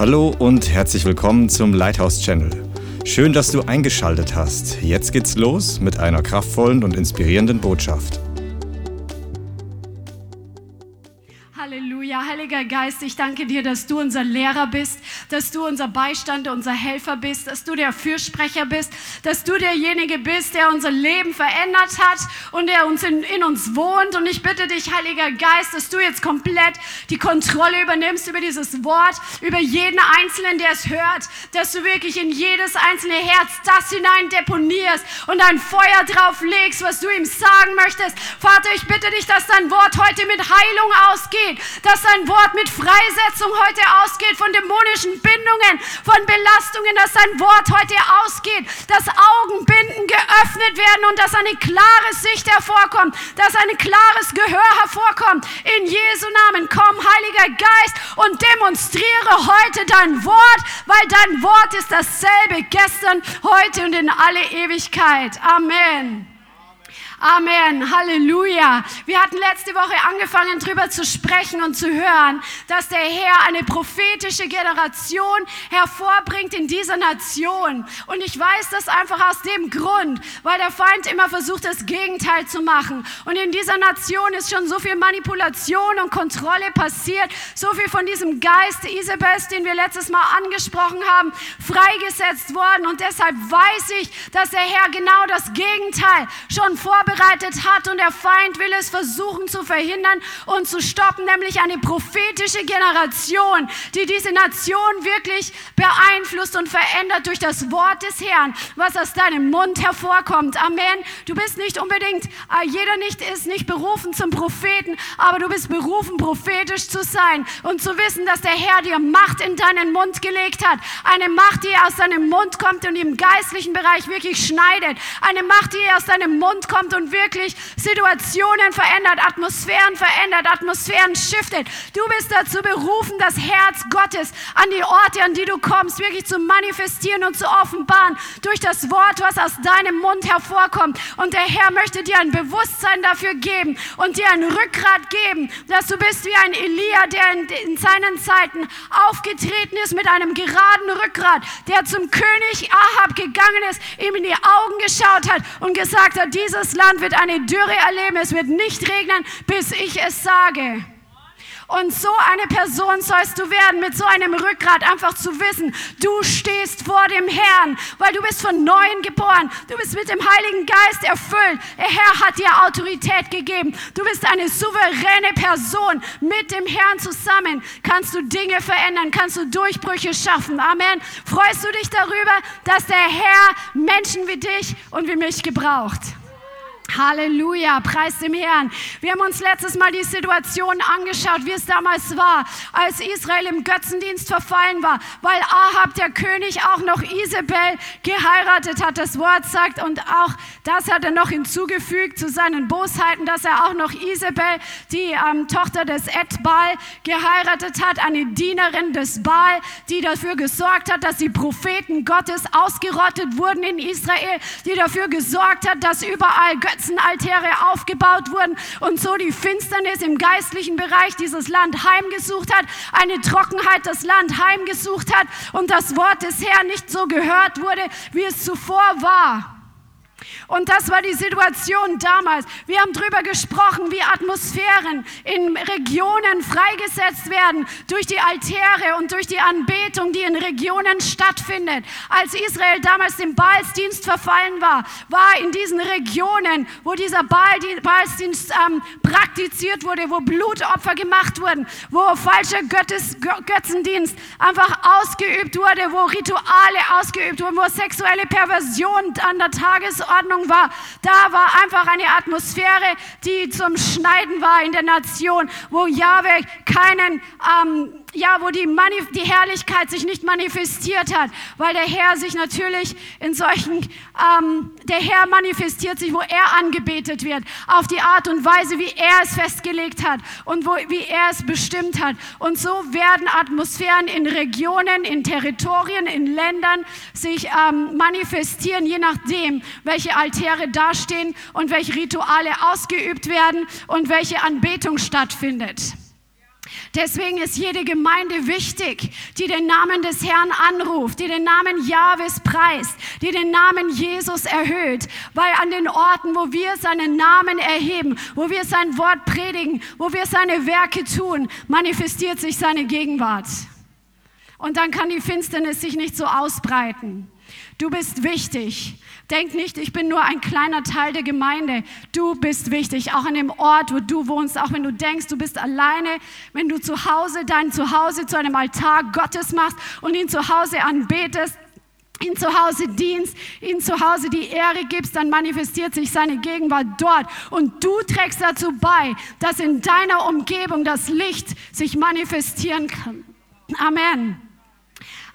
Hallo und herzlich willkommen zum Lighthouse Channel. Schön, dass du eingeschaltet hast. Jetzt geht's los mit einer kraftvollen und inspirierenden Botschaft. Halleluja, Heiliger Geist, ich danke dir, dass du unser Lehrer bist, dass du unser Beistand, unser Helfer bist, dass du der Fürsprecher bist, dass du derjenige bist, der unser Leben verändert hat und der uns in, in uns wohnt. Und ich bitte dich, Heiliger Geist, dass du jetzt komplett die Kontrolle übernimmst über dieses Wort, über jeden Einzelnen, der es hört, dass du wirklich in jedes einzelne Herz das hinein deponierst und ein Feuer drauf legst, was du ihm sagen möchtest. Vater, ich bitte dich, dass dein Wort heute mit Heilung ausgeht, dass dein Wort mit Freisetzung heute ausgeht von dämonischen Bindungen, von Belastungen, dass dein Wort heute ausgeht, dass Augenbinden geöffnet werden und dass eine klare Sicht hervorkommt, dass ein klares Gehör hervorkommt. In Jesu Namen komm, Heiliger Geist, und demonstriere heute dein Wort, weil dein Wort ist dasselbe gestern, heute und in alle Ewigkeit. Amen. Amen. Halleluja. Wir hatten letzte Woche angefangen, darüber zu sprechen und zu hören, dass der Herr eine prophetische Generation hervorbringt in dieser Nation. Und ich weiß das einfach aus dem Grund, weil der Feind immer versucht, das Gegenteil zu machen. Und in dieser Nation ist schon so viel Manipulation und Kontrolle passiert, so viel von diesem Geist Isabels, den wir letztes Mal angesprochen haben, freigesetzt worden. Und deshalb weiß ich, dass der Herr genau das Gegenteil schon vorbereitet vorbereitet hat und der Feind will es versuchen zu verhindern und zu stoppen, nämlich eine prophetische Generation, die diese Nation wirklich beeinflusst und verändert durch das Wort des Herrn, was aus deinem Mund hervorkommt. Amen. Du bist nicht unbedingt, äh, jeder nicht ist nicht berufen zum Propheten, aber du bist berufen, prophetisch zu sein und zu wissen, dass der Herr dir Macht in deinen Mund gelegt hat. Eine Macht, die aus deinem Mund kommt und im geistlichen Bereich wirklich schneidet. Eine Macht, die aus deinem Mund kommt und und wirklich Situationen verändert, Atmosphären verändert, Atmosphären shiftet. Du bist dazu berufen, das Herz Gottes an die Orte, an die du kommst, wirklich zu manifestieren und zu offenbaren durch das Wort, was aus deinem Mund hervorkommt. Und der Herr möchte dir ein Bewusstsein dafür geben und dir ein Rückgrat geben, dass du bist wie ein Elia, der in, in seinen Zeiten aufgetreten ist mit einem geraden Rückgrat, der zum König Ahab gegangen ist, ihm in die Augen geschaut hat und gesagt hat, dieses Land Land wird eine Dürre erleben, es wird nicht regnen, bis ich es sage. Und so eine Person sollst du werden, mit so einem Rückgrat, einfach zu wissen, du stehst vor dem Herrn, weil du bist von Neuem geboren. Du bist mit dem Heiligen Geist erfüllt. Der Herr hat dir Autorität gegeben. Du bist eine souveräne Person. Mit dem Herrn zusammen kannst du Dinge verändern, kannst du Durchbrüche schaffen. Amen. Freust du dich darüber, dass der Herr Menschen wie dich und wie mich gebraucht? Halleluja, preis dem Herrn. Wir haben uns letztes Mal die Situation angeschaut, wie es damals war, als Israel im Götzendienst verfallen war, weil Ahab, der König, auch noch Isabel geheiratet hat. Das Wort sagt, und auch das hat er noch hinzugefügt zu seinen Bosheiten, dass er auch noch Isabel, die ähm, Tochter des Edbal, geheiratet hat, eine Dienerin des Baal, die dafür gesorgt hat, dass die Propheten Gottes ausgerottet wurden in Israel, die dafür gesorgt hat, dass überall Götzen Götzenaltäre aufgebaut wurden und so die Finsternis im geistlichen Bereich dieses Land heimgesucht hat, eine Trockenheit das Land heimgesucht hat und das Wort des Herrn nicht so gehört wurde, wie es zuvor war. Und das war die Situation damals. Wir haben darüber gesprochen, wie Atmosphären in Regionen freigesetzt werden durch die Altäre und durch die Anbetung, die in Regionen stattfindet. Als Israel damals dem Baalsdienst verfallen war, war in diesen Regionen, wo dieser Baalsdienst ähm, praktiziert wurde, wo Blutopfer gemacht wurden, wo falscher Göttes, Götzendienst einfach ausgeübt wurde, wo Rituale ausgeübt wurden, wo sexuelle Perversion an der Tagesordnung Ordnung war. Da war einfach eine Atmosphäre, die zum Schneiden war in der Nation, wo Yahweh keinen ähm, ja, wo die, Manif die Herrlichkeit sich nicht manifestiert hat, weil der Herr sich natürlich in solchen, ähm, der Herr manifestiert sich, wo er angebetet wird, auf die Art und Weise, wie er es festgelegt hat und wo, wie er es bestimmt hat. Und so werden Atmosphären in Regionen, in Territorien, in Ländern sich ähm, manifestieren, je nachdem, welche Altäre dastehen und welche Rituale ausgeübt werden und welche Anbetung stattfindet. Deswegen ist jede Gemeinde wichtig, die den Namen des Herrn anruft, die den Namen Jahwes preist, die den Namen Jesus erhöht, weil an den Orten, wo wir seinen Namen erheben, wo wir sein Wort predigen, wo wir seine Werke tun, manifestiert sich seine Gegenwart. Und dann kann die Finsternis sich nicht so ausbreiten. Du bist wichtig. Denk nicht, ich bin nur ein kleiner Teil der Gemeinde. Du bist wichtig, auch an dem Ort, wo du wohnst, auch wenn du denkst, du bist alleine, wenn du zu Hause dein Zuhause zu einem Altar Gottes machst und ihn zu Hause anbetest, ihn zu Hause dienst, ihm zu Hause die Ehre gibst, dann manifestiert sich seine Gegenwart dort. Und du trägst dazu bei, dass in deiner Umgebung das Licht sich manifestieren kann. Amen.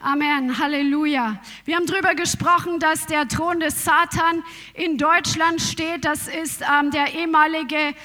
Amen, Halleluja. Wir haben darüber gesprochen, dass der Thron des Satan in Deutschland steht. Das ist ähm, der ehemalige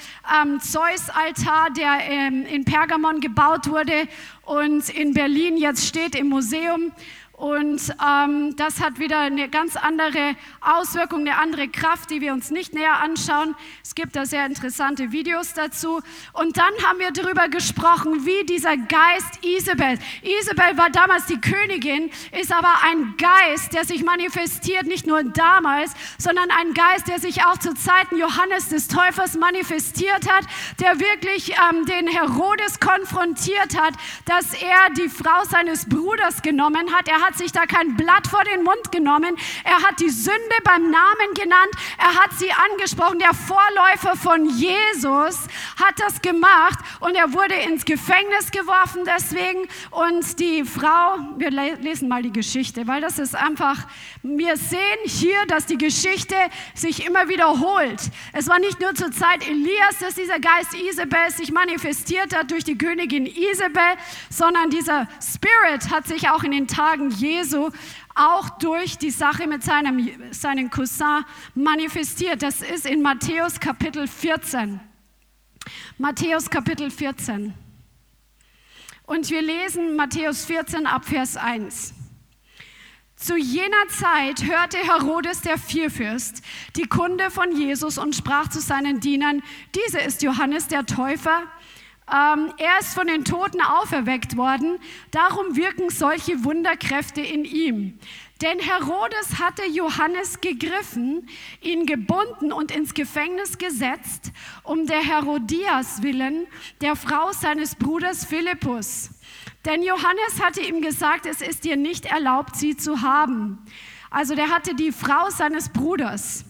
ähm, Zeus-Altar, der ähm, in Pergamon gebaut wurde und in Berlin jetzt steht im Museum. Und ähm, das hat wieder eine ganz andere Auswirkung, eine andere Kraft, die wir uns nicht näher anschauen. Es gibt da sehr interessante Videos dazu. Und dann haben wir darüber gesprochen, wie dieser Geist Isabel, Isabel war damals die Königin, ist aber ein Geist, der sich manifestiert, nicht nur damals, sondern ein Geist, der sich auch zu Zeiten Johannes des Täufers manifestiert hat, der wirklich ähm, den Herodes konfrontiert hat, dass er die Frau seines Bruders genommen hat. Er hat hat sich da kein Blatt vor den Mund genommen. Er hat die Sünde beim Namen genannt. Er hat sie angesprochen. Der Vorläufer von Jesus hat das gemacht und er wurde ins Gefängnis geworfen deswegen. Und die Frau, wir lesen mal die Geschichte, weil das ist einfach, wir sehen hier, dass die Geschichte sich immer wiederholt. Es war nicht nur zur Zeit Elias, dass dieser Geist Isabel sich manifestiert hat durch die Königin Isabel, sondern dieser Spirit hat sich auch in den Tagen Jesu auch durch die Sache mit seinem seinen Cousin manifestiert. Das ist in Matthäus Kapitel 14. Matthäus Kapitel 14. Und wir lesen Matthäus 14 ab Vers 1. Zu jener Zeit hörte Herodes der Vierfürst die Kunde von Jesus und sprach zu seinen Dienern, dieser ist Johannes der Täufer, ähm, er ist von den Toten auferweckt worden, darum wirken solche Wunderkräfte in ihm. Denn Herodes hatte Johannes gegriffen, ihn gebunden und ins Gefängnis gesetzt, um der Herodias willen, der Frau seines Bruders Philippus. Denn Johannes hatte ihm gesagt, es ist dir nicht erlaubt, sie zu haben. Also der hatte die Frau seines Bruders.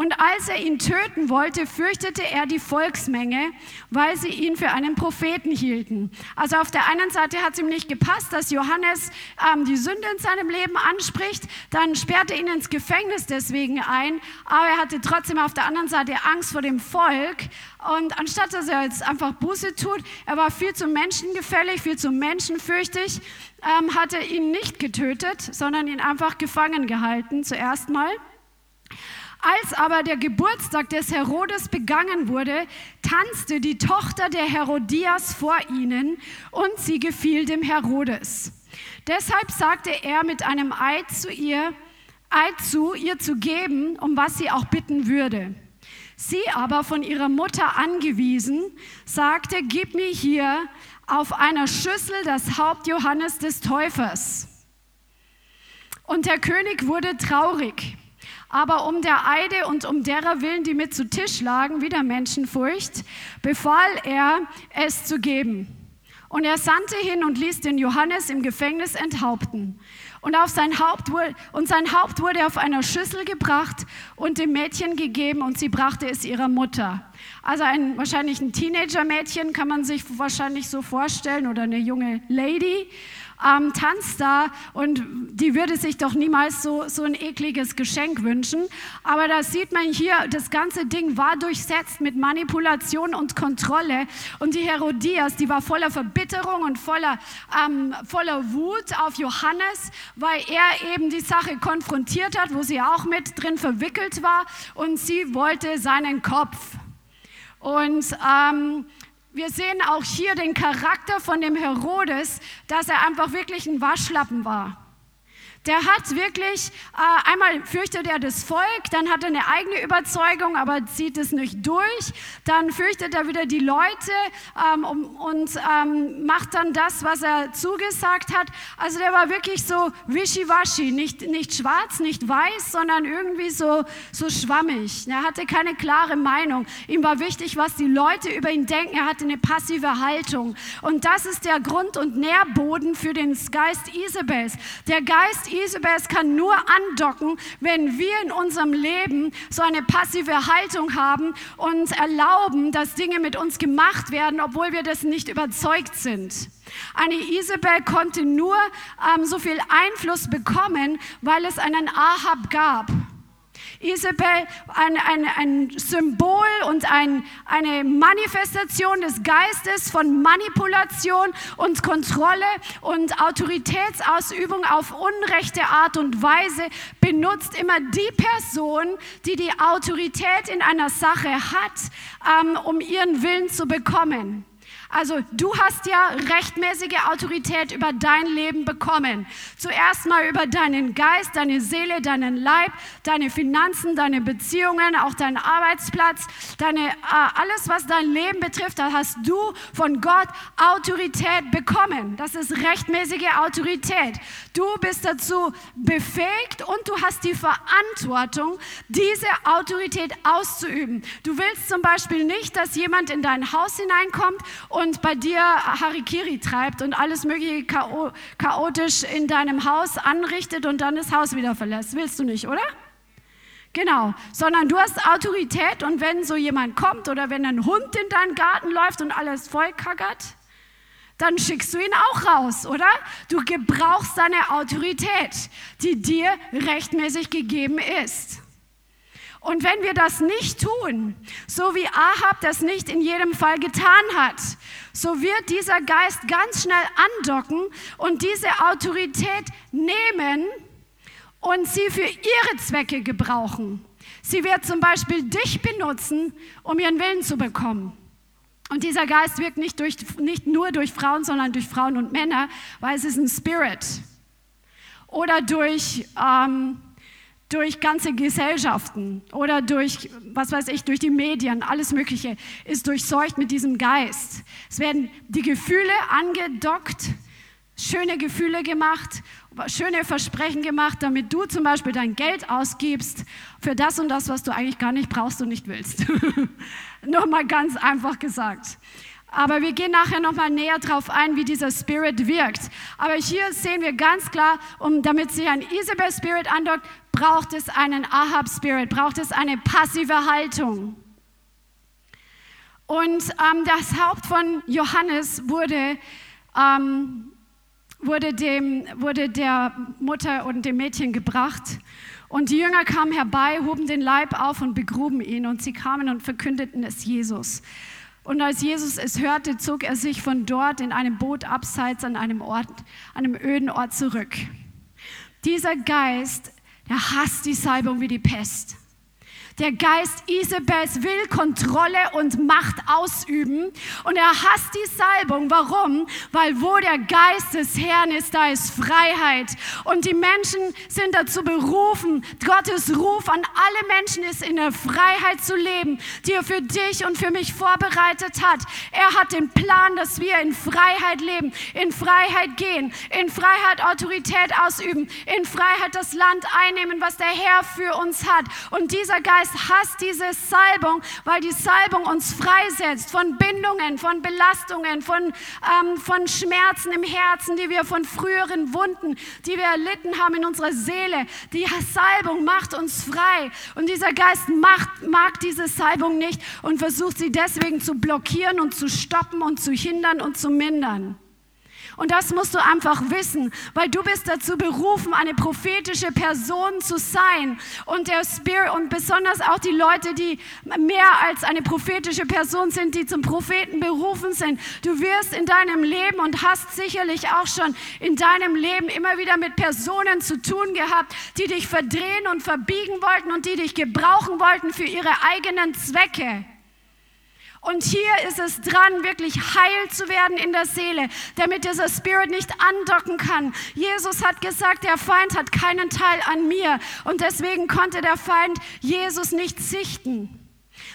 Und als er ihn töten wollte, fürchtete er die Volksmenge, weil sie ihn für einen Propheten hielten. Also auf der einen Seite hat es ihm nicht gepasst, dass Johannes ähm, die Sünde in seinem Leben anspricht, dann sperrte ihn ins Gefängnis deswegen ein, aber er hatte trotzdem auf der anderen Seite Angst vor dem Volk. Und anstatt dass er jetzt einfach Buße tut, er war viel zu menschengefällig, viel zu menschenfürchtig, ähm, er ihn nicht getötet, sondern ihn einfach gefangen gehalten, zuerst mal. Als aber der Geburtstag des Herodes begangen wurde, tanzte die Tochter der Herodias vor ihnen und sie gefiel dem Herodes. Deshalb sagte er mit einem Eid zu ihr, Eid zu, ihr zu geben, um was sie auch bitten würde. Sie aber von ihrer Mutter angewiesen, sagte, gib mir hier auf einer Schüssel das Haupt Johannes des Täufers. Und der König wurde traurig. Aber um der Eide und um derer Willen, die mit zu Tisch lagen, wieder Menschenfurcht, befahl er, es zu geben. Und er sandte hin und ließ den Johannes im Gefängnis enthaupten. Und, auf sein Haupt und sein Haupt wurde auf einer Schüssel gebracht und dem Mädchen gegeben und sie brachte es ihrer Mutter. Also ein, wahrscheinlich ein Teenager-Mädchen kann man sich wahrscheinlich so vorstellen oder eine junge Lady ähm, tanzt da und die würde sich doch niemals so, so ein ekliges Geschenk wünschen. Aber da sieht man hier, das ganze Ding war durchsetzt mit Manipulation und Kontrolle. Und die Herodias, die war voller Verbitterung und voller, ähm, voller Wut auf Johannes, weil er eben die Sache konfrontiert hat, wo sie auch mit drin verwickelt war. Und sie wollte seinen Kopf. Und ähm, wir sehen auch hier den Charakter von dem Herodes, dass er einfach wirklich ein Waschlappen war. Der hat wirklich, äh, einmal fürchtet er das Volk, dann hat er eine eigene Überzeugung, aber zieht es nicht durch. Dann fürchtet er wieder die Leute ähm, um, und ähm, macht dann das, was er zugesagt hat. Also der war wirklich so wischiwaschi, nicht, nicht schwarz, nicht weiß, sondern irgendwie so, so schwammig. Er hatte keine klare Meinung. Ihm war wichtig, was die Leute über ihn denken. Er hatte eine passive Haltung. Und das ist der Grund und Nährboden für den Geist Isabels. Der Geist Isabels kann nur andocken, wenn wir in unserem Leben so eine passive Haltung haben und erlauben, dass Dinge mit uns gemacht werden, obwohl wir das nicht überzeugt sind. Eine Isabel konnte nur ähm, so viel Einfluss bekommen, weil es einen Ahab gab. Isabel ein, ein, ein Symbol und ein, eine Manifestation des Geistes von Manipulation und Kontrolle und Autoritätsausübung auf unrechte Art und Weise benutzt immer die Person, die die Autorität in einer Sache hat, ähm, um ihren Willen zu bekommen. Also du hast ja rechtmäßige Autorität über dein Leben bekommen. Zuerst mal über deinen Geist, deine Seele, deinen Leib, deine Finanzen, deine Beziehungen, auch deinen Arbeitsplatz, deine, äh, alles, was dein Leben betrifft, da hast du von Gott Autorität bekommen. Das ist rechtmäßige Autorität. Du bist dazu befähigt und du hast die Verantwortung, diese Autorität auszuüben. Du willst zum Beispiel nicht, dass jemand in dein Haus hineinkommt und bei dir Harikiri treibt und alles mögliche chaotisch in deinem Haus anrichtet und dann das Haus wieder verlässt. Willst du nicht, oder? Genau, sondern du hast Autorität und wenn so jemand kommt oder wenn ein Hund in deinen Garten läuft und alles voll kackert, dann schickst du ihn auch raus, oder? Du gebrauchst deine Autorität, die dir rechtmäßig gegeben ist. Und wenn wir das nicht tun, so wie Ahab das nicht in jedem Fall getan hat, so wird dieser Geist ganz schnell andocken und diese Autorität nehmen und sie für ihre Zwecke gebrauchen. Sie wird zum Beispiel dich benutzen, um ihren Willen zu bekommen. Und dieser Geist wirkt nicht, durch, nicht nur durch Frauen, sondern durch Frauen und Männer, weil es ist ein Spirit. Oder durch ähm, durch ganze Gesellschaften oder durch, was weiß ich, durch die Medien, alles Mögliche ist durchseucht mit diesem Geist. Es werden die Gefühle angedockt, schöne Gefühle gemacht, schöne Versprechen gemacht, damit du zum Beispiel dein Geld ausgibst für das und das, was du eigentlich gar nicht brauchst und nicht willst. Nur mal ganz einfach gesagt. Aber wir gehen nachher nochmal näher drauf ein, wie dieser Spirit wirkt. Aber hier sehen wir ganz klar, um, damit sich ein Isabel Spirit andockt, braucht es einen Ahab Spirit, braucht es eine passive Haltung. Und ähm, das Haupt von Johannes wurde, ähm, wurde, dem, wurde der Mutter und dem Mädchen gebracht. Und die Jünger kamen herbei, hoben den Leib auf und begruben ihn. Und sie kamen und verkündeten es Jesus. Und als Jesus es hörte, zog er sich von dort in einem Boot abseits an einem Ort, einem öden Ort zurück. Dieser Geist, der hasst die Salbung wie die Pest. Der Geist Isabels will Kontrolle und Macht ausüben und er hasst die Salbung. Warum? Weil wo der Geist des Herrn ist, da ist Freiheit. Und die Menschen sind dazu berufen. Gottes Ruf an alle Menschen ist, in der Freiheit zu leben, die er für dich und für mich vorbereitet hat. Er hat den Plan, dass wir in Freiheit leben, in Freiheit gehen, in Freiheit Autorität ausüben, in Freiheit das Land einnehmen, was der Herr für uns hat. Und dieser Geist Geist hasst diese Salbung, weil die Salbung uns freisetzt von Bindungen, von Belastungen, von, ähm, von Schmerzen im Herzen, die wir von früheren Wunden, die wir erlitten haben in unserer Seele. Die Salbung macht uns frei. Und dieser Geist macht, mag diese Salbung nicht und versucht sie deswegen zu blockieren und zu stoppen und zu hindern und zu mindern. Und das musst du einfach wissen, weil du bist dazu berufen, eine prophetische Person zu sein. Und der Spirit und besonders auch die Leute, die mehr als eine prophetische Person sind, die zum Propheten berufen sind. Du wirst in deinem Leben und hast sicherlich auch schon in deinem Leben immer wieder mit Personen zu tun gehabt, die dich verdrehen und verbiegen wollten und die dich gebrauchen wollten für ihre eigenen Zwecke. Und hier ist es dran, wirklich heil zu werden in der Seele, damit dieser Spirit nicht andocken kann. Jesus hat gesagt, der Feind hat keinen Teil an mir. Und deswegen konnte der Feind Jesus nicht sichten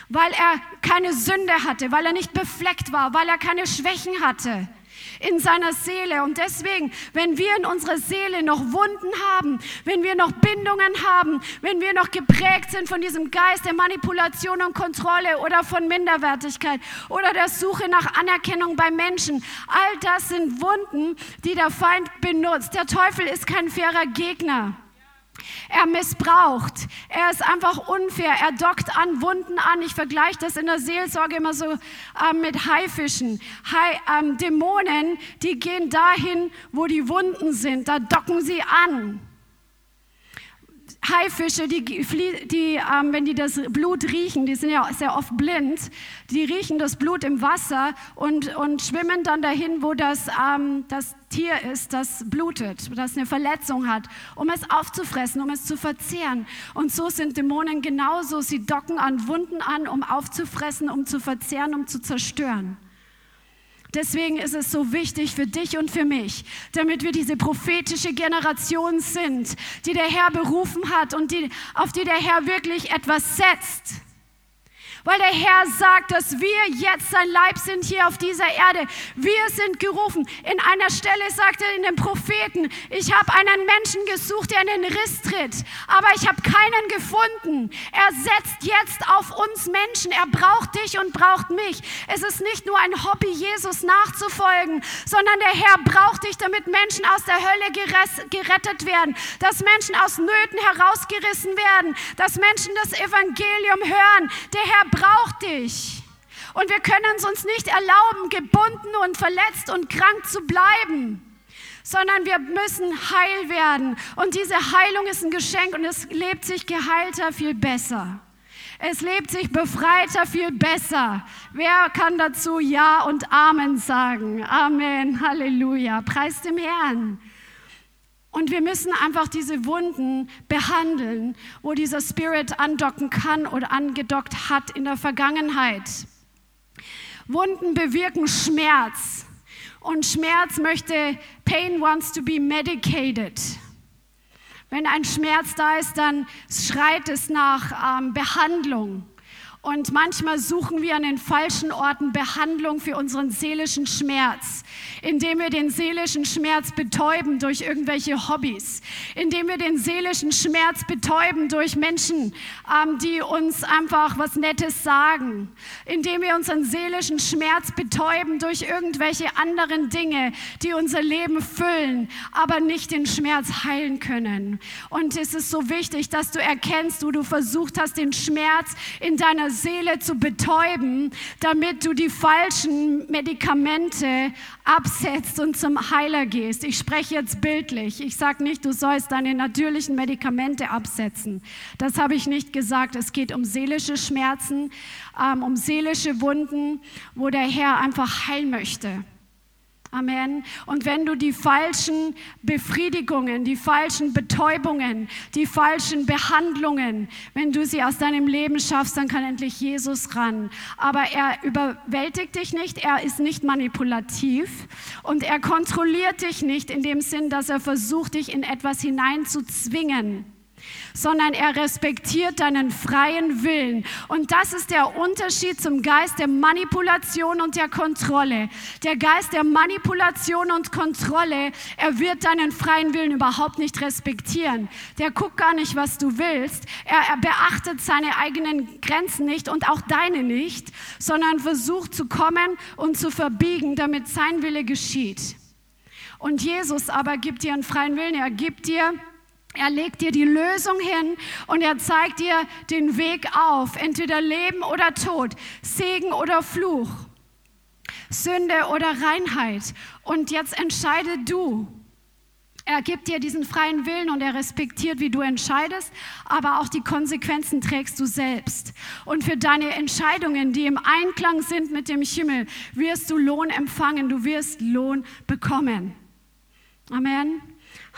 weil er keine Sünde hatte, weil er nicht befleckt war, weil er keine Schwächen hatte in seiner Seele. Und deswegen, wenn wir in unserer Seele noch Wunden haben, wenn wir noch Bindungen haben, wenn wir noch geprägt sind von diesem Geist der Manipulation und Kontrolle oder von Minderwertigkeit oder der Suche nach Anerkennung bei Menschen, all das sind Wunden, die der Feind benutzt. Der Teufel ist kein fairer Gegner. Er missbraucht. Er ist einfach unfair. Er dockt an Wunden an. Ich vergleiche das in der Seelsorge immer so äh, mit Haifischen. Hai, ähm, Dämonen, die gehen dahin, wo die Wunden sind. Da docken sie an. Haifische, die, die ähm, wenn die das Blut riechen, die sind ja sehr oft blind, die riechen das Blut im Wasser und, und schwimmen dann dahin, wo das, ähm, das Tier ist, das blutet, das eine Verletzung hat, um es aufzufressen, um es zu verzehren. Und so sind Dämonen genauso. Sie docken an Wunden an, um aufzufressen, um zu verzehren, um zu zerstören. Deswegen ist es so wichtig für dich und für mich, damit wir diese prophetische Generation sind, die der Herr berufen hat und die, auf die der Herr wirklich etwas setzt weil der Herr sagt, dass wir jetzt sein Leib sind hier auf dieser Erde. Wir sind gerufen. In einer Stelle sagt er in den Propheten, ich habe einen Menschen gesucht, der in den Riss tritt, aber ich habe keinen gefunden. Er setzt jetzt auf uns Menschen. Er braucht dich und braucht mich. Es ist nicht nur ein Hobby, Jesus nachzufolgen, sondern der Herr braucht dich, damit Menschen aus der Hölle gerettet werden, dass Menschen aus Nöten herausgerissen werden, dass Menschen das Evangelium hören. Der Herr braucht dich. Und wir können es uns nicht erlauben, gebunden und verletzt und krank zu bleiben, sondern wir müssen heil werden. Und diese Heilung ist ein Geschenk und es lebt sich geheilter viel besser. Es lebt sich befreiter viel besser. Wer kann dazu Ja und Amen sagen? Amen, Halleluja. Preis dem Herrn. Und wir müssen einfach diese Wunden behandeln, wo dieser Spirit andocken kann oder angedockt hat in der Vergangenheit. Wunden bewirken Schmerz. Und Schmerz möchte, Pain wants to be medicated. Wenn ein Schmerz da ist, dann schreit es nach ähm, Behandlung. Und manchmal suchen wir an den falschen Orten Behandlung für unseren seelischen Schmerz, indem wir den seelischen Schmerz betäuben durch irgendwelche Hobbys, indem wir den seelischen Schmerz betäuben durch Menschen, ähm, die uns einfach was Nettes sagen, indem wir unseren seelischen Schmerz betäuben durch irgendwelche anderen Dinge, die unser Leben füllen, aber nicht den Schmerz heilen können. Und es ist so wichtig, dass du erkennst, wo du versucht hast, den Schmerz in deiner Seele zu betäuben, damit du die falschen Medikamente absetzt und zum Heiler gehst. Ich spreche jetzt bildlich. Ich sage nicht, du sollst deine natürlichen Medikamente absetzen. Das habe ich nicht gesagt. Es geht um seelische Schmerzen, ähm, um seelische Wunden, wo der Herr einfach heilen möchte. Amen. Und wenn du die falschen Befriedigungen, die falschen Betäubungen, die falschen Behandlungen, wenn du sie aus deinem Leben schaffst, dann kann endlich Jesus ran. Aber er überwältigt dich nicht, er ist nicht manipulativ und er kontrolliert dich nicht in dem Sinn, dass er versucht, dich in etwas hineinzuzwingen sondern er respektiert deinen freien Willen. Und das ist der Unterschied zum Geist der Manipulation und der Kontrolle. Der Geist der Manipulation und Kontrolle, er wird deinen freien Willen überhaupt nicht respektieren. Der guckt gar nicht, was du willst. Er, er beachtet seine eigenen Grenzen nicht und auch deine nicht, sondern versucht zu kommen und zu verbiegen, damit sein Wille geschieht. Und Jesus aber gibt dir einen freien Willen. Er gibt dir er legt dir die Lösung hin und er zeigt dir den Weg auf, entweder Leben oder Tod, Segen oder Fluch, Sünde oder Reinheit. Und jetzt entscheide du. Er gibt dir diesen freien Willen und er respektiert, wie du entscheidest, aber auch die Konsequenzen trägst du selbst. Und für deine Entscheidungen, die im Einklang sind mit dem Himmel, wirst du Lohn empfangen, du wirst Lohn bekommen. Amen.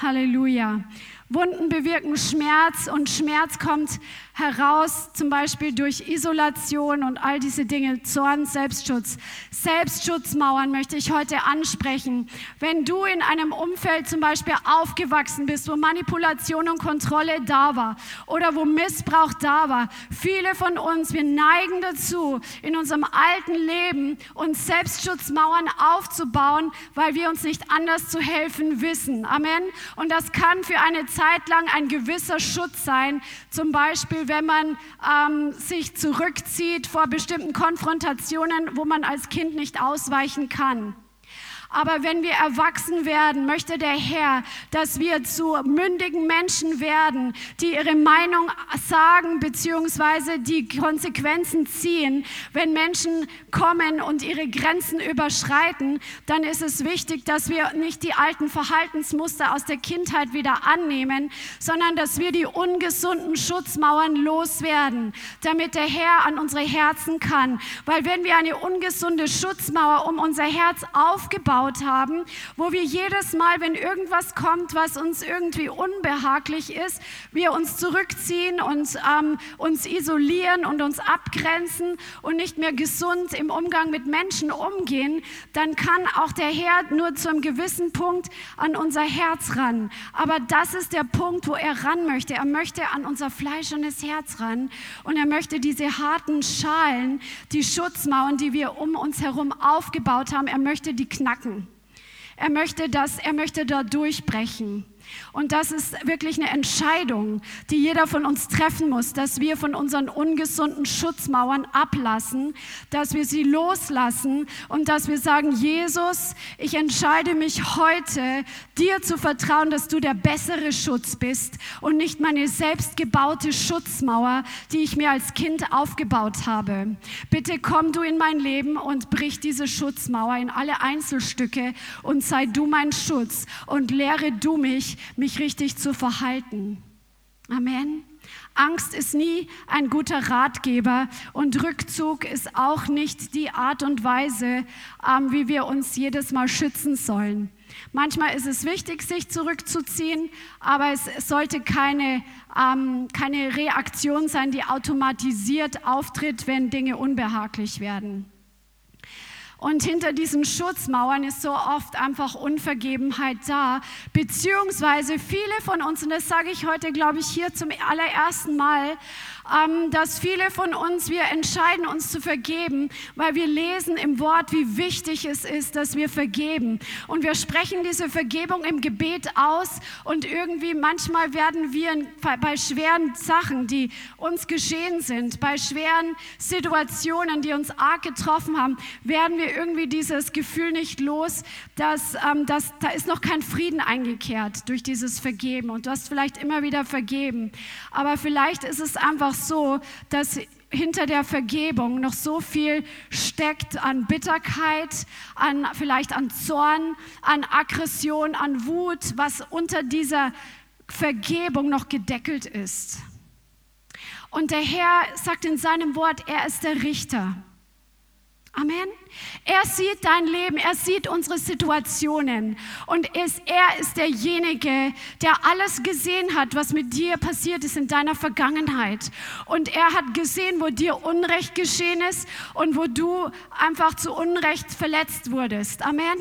Halleluja. Wunden bewirken Schmerz und Schmerz kommt heraus, zum Beispiel durch Isolation und all diese Dinge, Zorn, Selbstschutz. Selbstschutzmauern möchte ich heute ansprechen. Wenn du in einem Umfeld zum Beispiel aufgewachsen bist, wo Manipulation und Kontrolle da war oder wo Missbrauch da war, viele von uns, wir neigen dazu, in unserem alten Leben uns Selbstschutzmauern aufzubauen, weil wir uns nicht anders zu helfen wissen. Amen. Und das kann für eine Zeit lang ein gewisser Schutz sein. Zum Beispiel, wenn man ähm, sich zurückzieht vor bestimmten Konfrontationen, wo man als Kind nicht ausweichen kann. Aber wenn wir erwachsen werden, möchte der Herr, dass wir zu mündigen Menschen werden, die ihre Meinung sagen bzw. die Konsequenzen ziehen. Wenn Menschen kommen und ihre Grenzen überschreiten, dann ist es wichtig, dass wir nicht die alten Verhaltensmuster aus der Kindheit wieder annehmen, sondern dass wir die ungesunden Schutzmauern loswerden, damit der Herr an unsere Herzen kann. Weil wenn wir eine ungesunde Schutzmauer um unser Herz aufgebaut aufgebaut haben, wo wir jedes Mal, wenn irgendwas kommt, was uns irgendwie unbehaglich ist, wir uns zurückziehen und ähm, uns isolieren und uns abgrenzen und nicht mehr gesund im Umgang mit Menschen umgehen, dann kann auch der Herr nur zu einem gewissen Punkt an unser Herz ran. Aber das ist der Punkt, wo er ran möchte. Er möchte an unser fleischernes Herz ran und er möchte diese harten Schalen, die Schutzmauern, die wir um uns herum aufgebaut haben, er möchte die knacken. Er möchte das, er möchte da durchbrechen. Und das ist wirklich eine Entscheidung, die jeder von uns treffen muss, dass wir von unseren ungesunden Schutzmauern ablassen, dass wir sie loslassen und dass wir sagen, Jesus, ich entscheide mich heute, dir zu vertrauen, dass du der bessere Schutz bist und nicht meine selbstgebaute Schutzmauer, die ich mir als Kind aufgebaut habe. Bitte komm du in mein Leben und brich diese Schutzmauer in alle Einzelstücke und sei du mein Schutz und lehre du mich, mich richtig zu verhalten. Amen. Angst ist nie ein guter Ratgeber und Rückzug ist auch nicht die Art und Weise, ähm, wie wir uns jedes Mal schützen sollen. Manchmal ist es wichtig, sich zurückzuziehen, aber es sollte keine, ähm, keine Reaktion sein, die automatisiert auftritt, wenn Dinge unbehaglich werden. Und hinter diesen Schutzmauern ist so oft einfach Unvergebenheit da, beziehungsweise viele von uns, und das sage ich heute, glaube ich, hier zum allerersten Mal, dass viele von uns, wir entscheiden uns zu vergeben, weil wir lesen im Wort, wie wichtig es ist, dass wir vergeben. Und wir sprechen diese Vergebung im Gebet aus und irgendwie manchmal werden wir bei schweren Sachen, die uns geschehen sind, bei schweren Situationen, die uns arg getroffen haben, werden wir irgendwie dieses Gefühl nicht los, dass, ähm, dass da ist noch kein Frieden eingekehrt durch dieses Vergeben und du hast vielleicht immer wieder vergeben. Aber vielleicht ist es einfach so, dass hinter der Vergebung noch so viel steckt an Bitterkeit, an vielleicht an Zorn, an Aggression, an Wut, was unter dieser Vergebung noch gedeckelt ist. Und der Herr sagt in seinem Wort, er ist der Richter. Amen. Er sieht dein Leben, er sieht unsere Situationen und ist, er ist derjenige, der alles gesehen hat, was mit dir passiert ist in deiner Vergangenheit. Und er hat gesehen, wo dir Unrecht geschehen ist und wo du einfach zu Unrecht verletzt wurdest. Amen.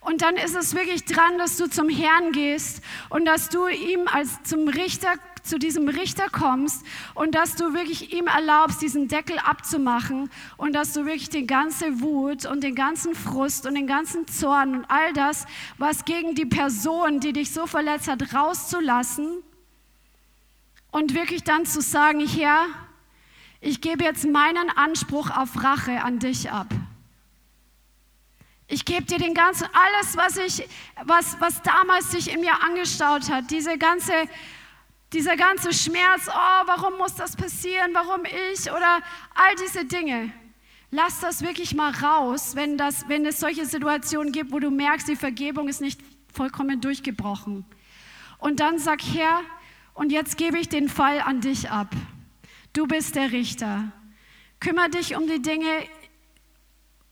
Und dann ist es wirklich dran, dass du zum Herrn gehst und dass du ihm als zum Richter zu diesem Richter kommst und dass du wirklich ihm erlaubst, diesen Deckel abzumachen und dass du wirklich die ganze Wut und den ganzen Frust und den ganzen Zorn und all das, was gegen die Person, die dich so verletzt hat, rauszulassen und wirklich dann zu sagen, Herr, ich gebe jetzt meinen Anspruch auf Rache an dich ab. Ich gebe dir den ganzen, alles, was ich, was, was damals sich in mir angestaut hat, diese ganze dieser ganze Schmerz, oh, warum muss das passieren, warum ich oder all diese Dinge. Lass das wirklich mal raus, wenn, das, wenn es solche Situationen gibt, wo du merkst, die Vergebung ist nicht vollkommen durchgebrochen. Und dann sag, Herr, und jetzt gebe ich den Fall an dich ab. Du bist der Richter. Kümmer dich um die Dinge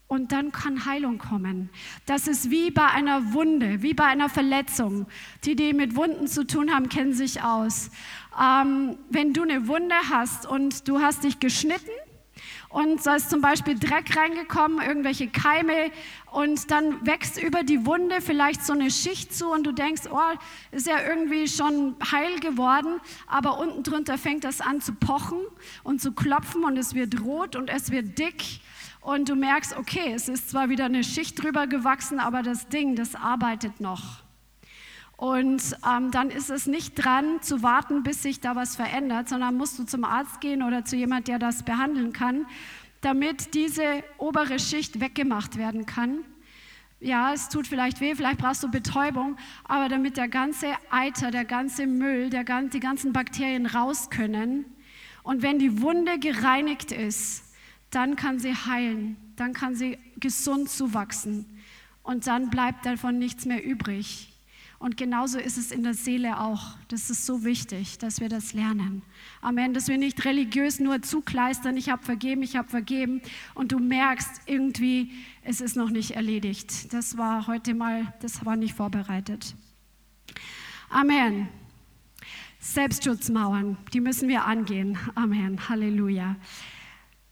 und dann kann Heilung kommen. Das ist wie bei einer Wunde, wie bei einer Verletzung. Die, die mit Wunden zu tun haben, kennen sich aus. Ähm, wenn du eine Wunde hast und du hast dich geschnitten und da ist zum Beispiel Dreck reingekommen, irgendwelche Keime und dann wächst über die Wunde vielleicht so eine Schicht zu und du denkst, oh, ist ja irgendwie schon heil geworden, aber unten drunter fängt das an zu pochen und zu klopfen und es wird rot und es wird dick und du merkst, okay, es ist zwar wieder eine Schicht drüber gewachsen, aber das Ding, das arbeitet noch. Und ähm, dann ist es nicht dran zu warten, bis sich da was verändert, sondern musst du zum Arzt gehen oder zu jemand, der das behandeln kann, damit diese obere Schicht weggemacht werden kann. Ja, es tut vielleicht weh, vielleicht brauchst du Betäubung, aber damit der ganze Eiter, der ganze Müll, der, die ganzen Bakterien raus können. Und wenn die Wunde gereinigt ist, dann kann sie heilen, dann kann sie gesund zuwachsen und dann bleibt davon nichts mehr übrig. Und genauso ist es in der Seele auch. Das ist so wichtig, dass wir das lernen. Amen. Dass wir nicht religiös nur zukleistern, ich habe vergeben, ich habe vergeben. Und du merkst irgendwie, es ist noch nicht erledigt. Das war heute mal, das war nicht vorbereitet. Amen. Selbstschutzmauern, die müssen wir angehen. Amen. Halleluja.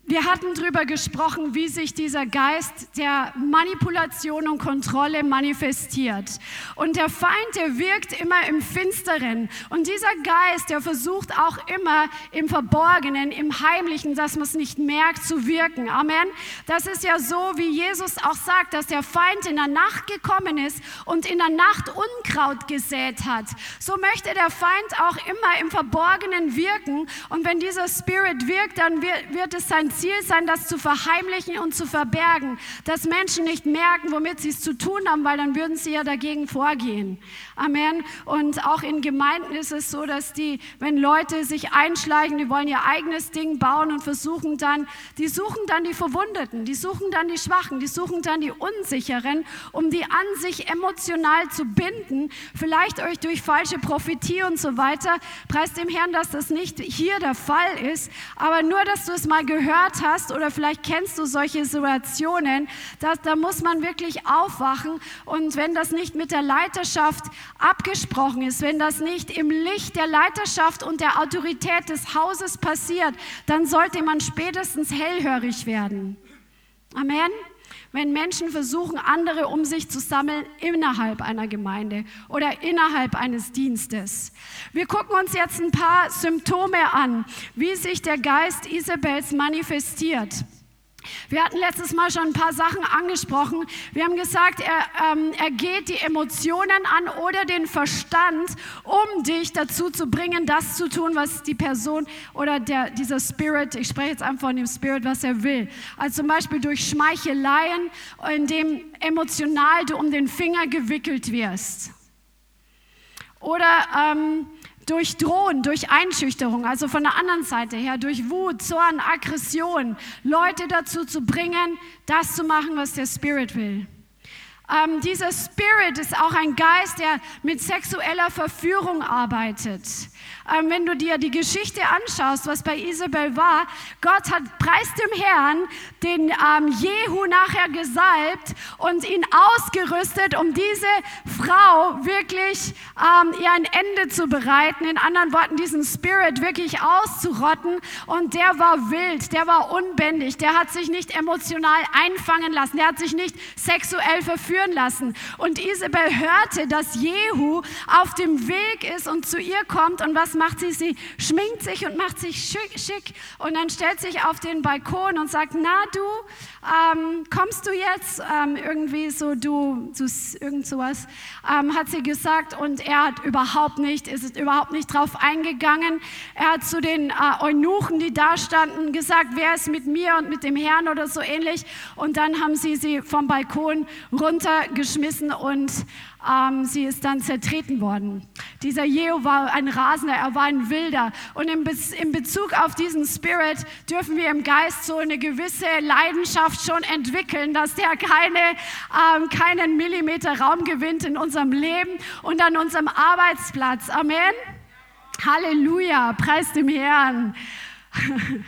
Wir hatten darüber gesprochen, wie sich dieser Geist der Manipulation und Kontrolle manifestiert. Und der Feind, der wirkt immer im Finsteren. Und dieser Geist, der versucht auch immer im Verborgenen, im Heimlichen, dass man es nicht merkt, zu wirken. Amen. Das ist ja so, wie Jesus auch sagt, dass der Feind in der Nacht gekommen ist und in der Nacht Unkraut gesät hat. So möchte der Feind auch immer im Verborgenen wirken. Und wenn dieser Spirit wirkt, dann wird, es sein Ziel sein, das zu verheimlichen und zu verbergen, dass Menschen nicht merken, womit sie es zu tun haben, weil dann würden sie ja dagegen vorgehen. Amen. Und auch in Gemeinden ist es so, dass die, wenn Leute sich einschleichen, die wollen ihr eigenes Ding bauen und versuchen dann, die suchen dann die Verwundeten, die suchen dann die Schwachen, die suchen dann die Unsicheren, um die an sich emotional zu binden, vielleicht euch durch falsche Prophetie und so weiter. Preist dem Herrn, dass das nicht hier der Fall ist, aber nur, dass du es mal gehört gehört hast oder vielleicht kennst du solche Situationen, dass, da muss man wirklich aufwachen und wenn das nicht mit der Leiterschaft abgesprochen ist, wenn das nicht im Licht der Leiterschaft und der Autorität des Hauses passiert, dann sollte man spätestens hellhörig werden. Amen wenn Menschen versuchen, andere um sich zu sammeln innerhalb einer Gemeinde oder innerhalb eines Dienstes. Wir gucken uns jetzt ein paar Symptome an, wie sich der Geist Isabels manifestiert. Wir hatten letztes Mal schon ein paar Sachen angesprochen. Wir haben gesagt, er, ähm, er geht die Emotionen an oder den Verstand, um dich dazu zu bringen, das zu tun, was die Person oder der, dieser Spirit, ich spreche jetzt einfach von dem Spirit, was er will. Also zum Beispiel durch Schmeicheleien, indem emotional du um den Finger gewickelt wirst. Oder ähm, durch Drohen, durch Einschüchterung, also von der anderen Seite her, durch Wut, Zorn, Aggression, Leute dazu zu bringen, das zu machen, was der Spirit will. Ähm, dieser Spirit ist auch ein Geist, der mit sexueller Verführung arbeitet. Ähm, wenn du dir die Geschichte anschaust, was bei Isabel war, Gott hat, preis dem Herrn, den ähm, Jehu nachher gesalbt und ihn ausgerüstet, um diese Frau wirklich ähm, ihr ein Ende zu bereiten. In anderen Worten, diesen Spirit wirklich auszurotten. Und der war wild, der war unbändig, der hat sich nicht emotional einfangen lassen, der hat sich nicht sexuell verführen lassen. Und Isabel hörte, dass Jehu auf dem Weg ist und zu ihr kommt und was macht sie? Sie schminkt sich und macht sich schick, schick und dann stellt sich auf den Balkon und sagt, na du, ähm, kommst du jetzt? Ähm, irgendwie so, du, du irgend sowas, ähm, hat sie gesagt und er hat überhaupt nicht, ist überhaupt nicht drauf eingegangen. Er hat zu den äh, Eunuchen, die da standen, gesagt, wer ist mit mir und mit dem Herrn oder so ähnlich und dann haben sie sie vom Balkon runtergeschmissen und ähm, sie ist dann zertreten worden. Dieser Jehu war ein Rasender, er war ein Wilder. Und in, Be in Bezug auf diesen Spirit dürfen wir im Geist so eine gewisse Leidenschaft schon entwickeln, dass der keine, ähm, keinen Millimeter Raum gewinnt in unserem Leben und an unserem Arbeitsplatz. Amen. Halleluja, preis dem Herrn.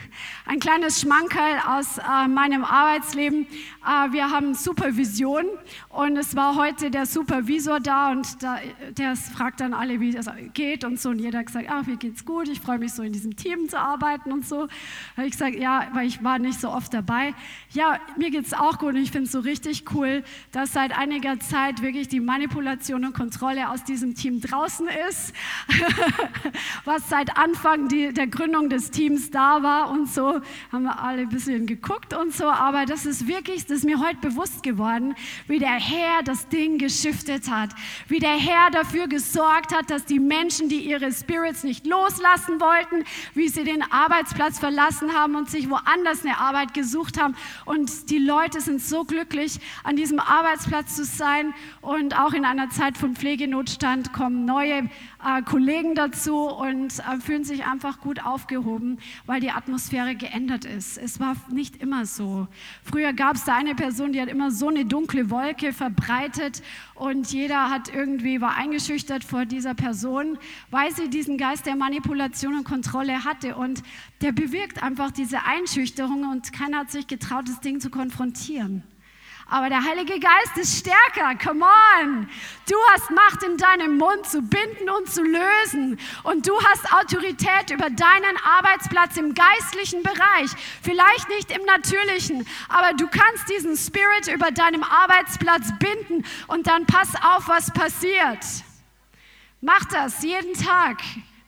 Ein kleines Schmankerl aus äh, meinem Arbeitsleben. Äh, wir haben Supervision und es war heute der Supervisor da und da, der fragt dann alle, wie es geht und so. Und jeder hat gesagt, ach, mir geht's gut, ich freue mich so in diesem Team zu arbeiten und so. Habe ich gesagt, ja, weil ich war nicht so oft dabei. Ja, mir geht's auch gut und ich finde es so richtig cool, dass seit einiger Zeit wirklich die Manipulation und Kontrolle aus diesem Team draußen ist, was seit Anfang die, der Gründung des Teams da war und so, haben wir alle ein bisschen geguckt und so, aber das ist wirklich, das ist mir heute bewusst geworden, wie der Herr das Ding geschiftet hat, wie der Herr dafür gesorgt hat, dass die Menschen, die ihre Spirits nicht loslassen wollten, wie sie den Arbeitsplatz verlassen haben und sich woanders eine Arbeit gesucht haben. Und die Leute sind so glücklich, an diesem Arbeitsplatz zu sein und auch in einer Zeit von Pflegenotstand kommen neue äh, Kollegen dazu und äh, fühlen sich einfach gut aufgehoben, weil die Atmosphäre geändert ist. Es war nicht immer so. Früher gab es da eine Person, die hat immer so eine dunkle Wolke verbreitet und jeder hat irgendwie war eingeschüchtert vor dieser Person, weil sie diesen Geist der Manipulation und Kontrolle hatte und der bewirkt einfach diese Einschüchterung und keiner hat sich getraut, das Ding zu konfrontieren. Aber der Heilige Geist ist stärker. Come on. Du hast Macht in deinem Mund zu binden und zu lösen. Und du hast Autorität über deinen Arbeitsplatz im geistlichen Bereich. Vielleicht nicht im natürlichen, aber du kannst diesen Spirit über deinem Arbeitsplatz binden. Und dann pass auf, was passiert. Mach das jeden Tag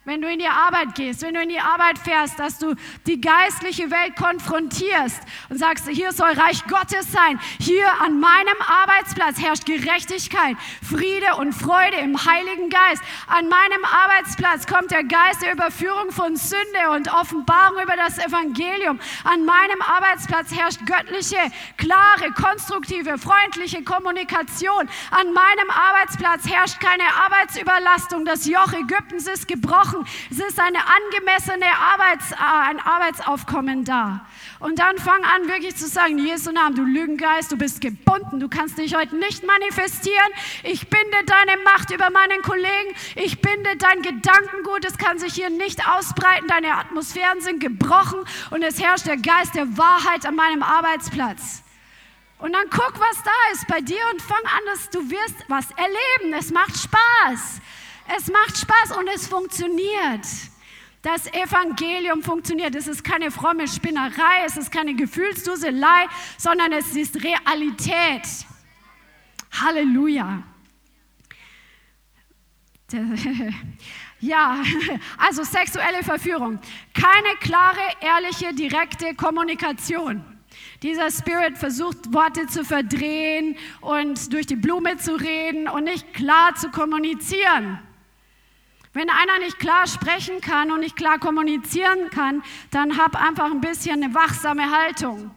wenn du in die Arbeit gehst, wenn du in die Arbeit fährst, dass du die geistliche Welt konfrontierst und sagst, hier soll Reich Gottes sein. Hier an meinem Arbeitsplatz herrscht Gerechtigkeit, Friede und Freude im Heiligen Geist. An meinem Arbeitsplatz kommt der Geist der Überführung von Sünde und Offenbarung über das Evangelium. An meinem Arbeitsplatz herrscht göttliche, klare, konstruktive, freundliche Kommunikation. An meinem Arbeitsplatz herrscht keine Arbeitsüberlastung. Das Joch Ägyptens ist gebrochen brauchen. Es ist eine angemessene Arbeits, äh, ein Arbeitsaufkommen da. Und dann fang an, wirklich zu sagen, Jesu Namen, du Lügengeist, du bist gebunden, du kannst dich heute nicht manifestieren. Ich binde deine Macht über meinen Kollegen, ich binde dein Gedankengut, es kann sich hier nicht ausbreiten, deine Atmosphären sind gebrochen und es herrscht der Geist der Wahrheit an meinem Arbeitsplatz. Und dann guck, was da ist bei dir und fang an, dass du wirst was erleben. Es macht Spaß. Es macht Spaß und es funktioniert. Das Evangelium funktioniert. Es ist keine fromme Spinnerei, es ist keine Gefühlsduselei, sondern es ist Realität. Halleluja. Ja, also sexuelle Verführung. Keine klare, ehrliche, direkte Kommunikation. Dieser Spirit versucht, Worte zu verdrehen und durch die Blume zu reden und nicht klar zu kommunizieren. Wenn einer nicht klar sprechen kann und nicht klar kommunizieren kann, dann hab einfach ein bisschen eine wachsame Haltung.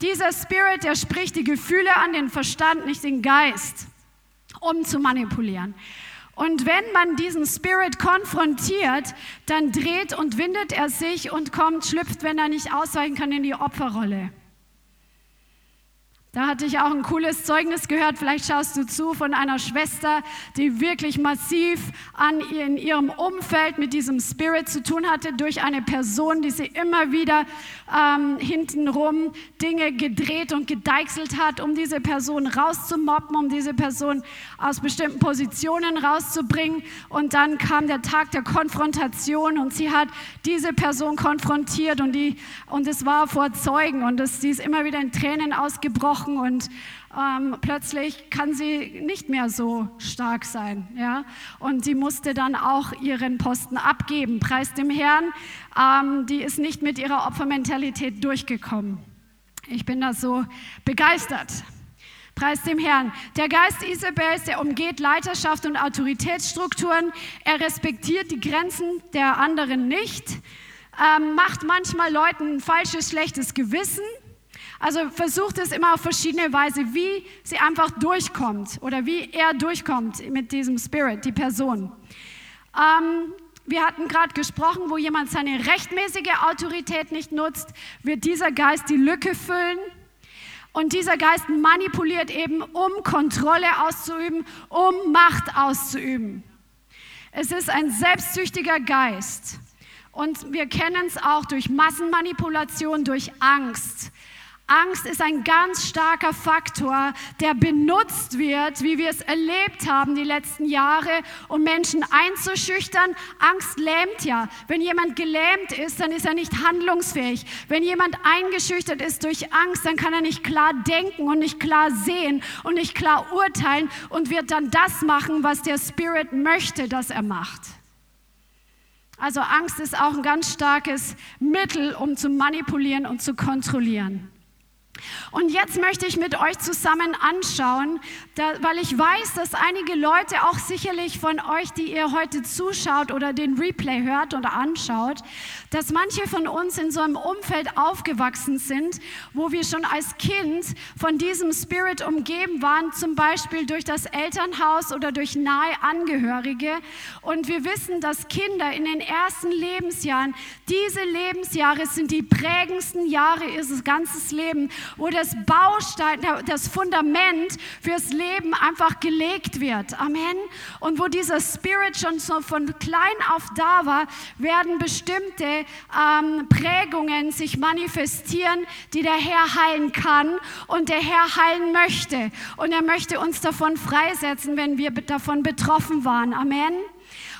Dieser Spirit, der spricht die Gefühle an den Verstand, nicht den Geist, um zu manipulieren. Und wenn man diesen Spirit konfrontiert, dann dreht und windet er sich und kommt, schlüpft, wenn er nicht ausweichen kann, in die Opferrolle. Da hatte ich auch ein cooles Zeugnis gehört, vielleicht schaust du zu, von einer Schwester, die wirklich massiv an in ihrem Umfeld mit diesem Spirit zu tun hatte, durch eine Person, die sie immer wieder ähm, hintenrum Dinge gedreht und gedeichselt hat, um diese Person rauszumoppen, um diese Person aus bestimmten Positionen rauszubringen. Und dann kam der Tag der Konfrontation und sie hat diese Person konfrontiert und, die, und es war vor Zeugen und es, sie ist immer wieder in Tränen ausgebrochen gebrochen und ähm, plötzlich kann sie nicht mehr so stark sein. Ja? Und sie musste dann auch ihren Posten abgeben. Preis dem Herrn, ähm, die ist nicht mit ihrer Opfermentalität durchgekommen. Ich bin da so begeistert. Preis dem Herrn. Der Geist Isabels, der umgeht Leiterschaft und Autoritätsstrukturen. Er respektiert die Grenzen der anderen nicht, ähm, macht manchmal Leuten ein falsches, schlechtes Gewissen also versucht es immer auf verschiedene Weise, wie sie einfach durchkommt oder wie er durchkommt mit diesem Spirit, die Person. Ähm, wir hatten gerade gesprochen, wo jemand seine rechtmäßige Autorität nicht nutzt, wird dieser Geist die Lücke füllen. Und dieser Geist manipuliert eben, um Kontrolle auszuüben, um Macht auszuüben. Es ist ein selbstsüchtiger Geist. Und wir kennen es auch durch Massenmanipulation, durch Angst. Angst ist ein ganz starker Faktor, der benutzt wird, wie wir es erlebt haben die letzten Jahre, um Menschen einzuschüchtern. Angst lähmt ja. Wenn jemand gelähmt ist, dann ist er nicht handlungsfähig. Wenn jemand eingeschüchtert ist durch Angst, dann kann er nicht klar denken und nicht klar sehen und nicht klar urteilen und wird dann das machen, was der Spirit möchte, dass er macht. Also Angst ist auch ein ganz starkes Mittel, um zu manipulieren und zu kontrollieren. Und jetzt möchte ich mit euch zusammen anschauen, da, weil ich weiß, dass einige Leute, auch sicherlich von euch, die ihr heute zuschaut oder den Replay hört oder anschaut, dass manche von uns in so einem Umfeld aufgewachsen sind, wo wir schon als Kind von diesem Spirit umgeben waren, zum Beispiel durch das Elternhaus oder durch nahe Angehörige. Und wir wissen, dass Kinder in den ersten Lebensjahren, diese Lebensjahre sind die prägendsten Jahre ihres ganzen Lebens wo das Baustein, das Fundament fürs Leben einfach gelegt wird. Amen. Und wo dieser Spirit schon so von klein auf da war, werden bestimmte ähm, Prägungen sich manifestieren, die der Herr heilen kann und der Herr heilen möchte. Und er möchte uns davon freisetzen, wenn wir davon betroffen waren. Amen.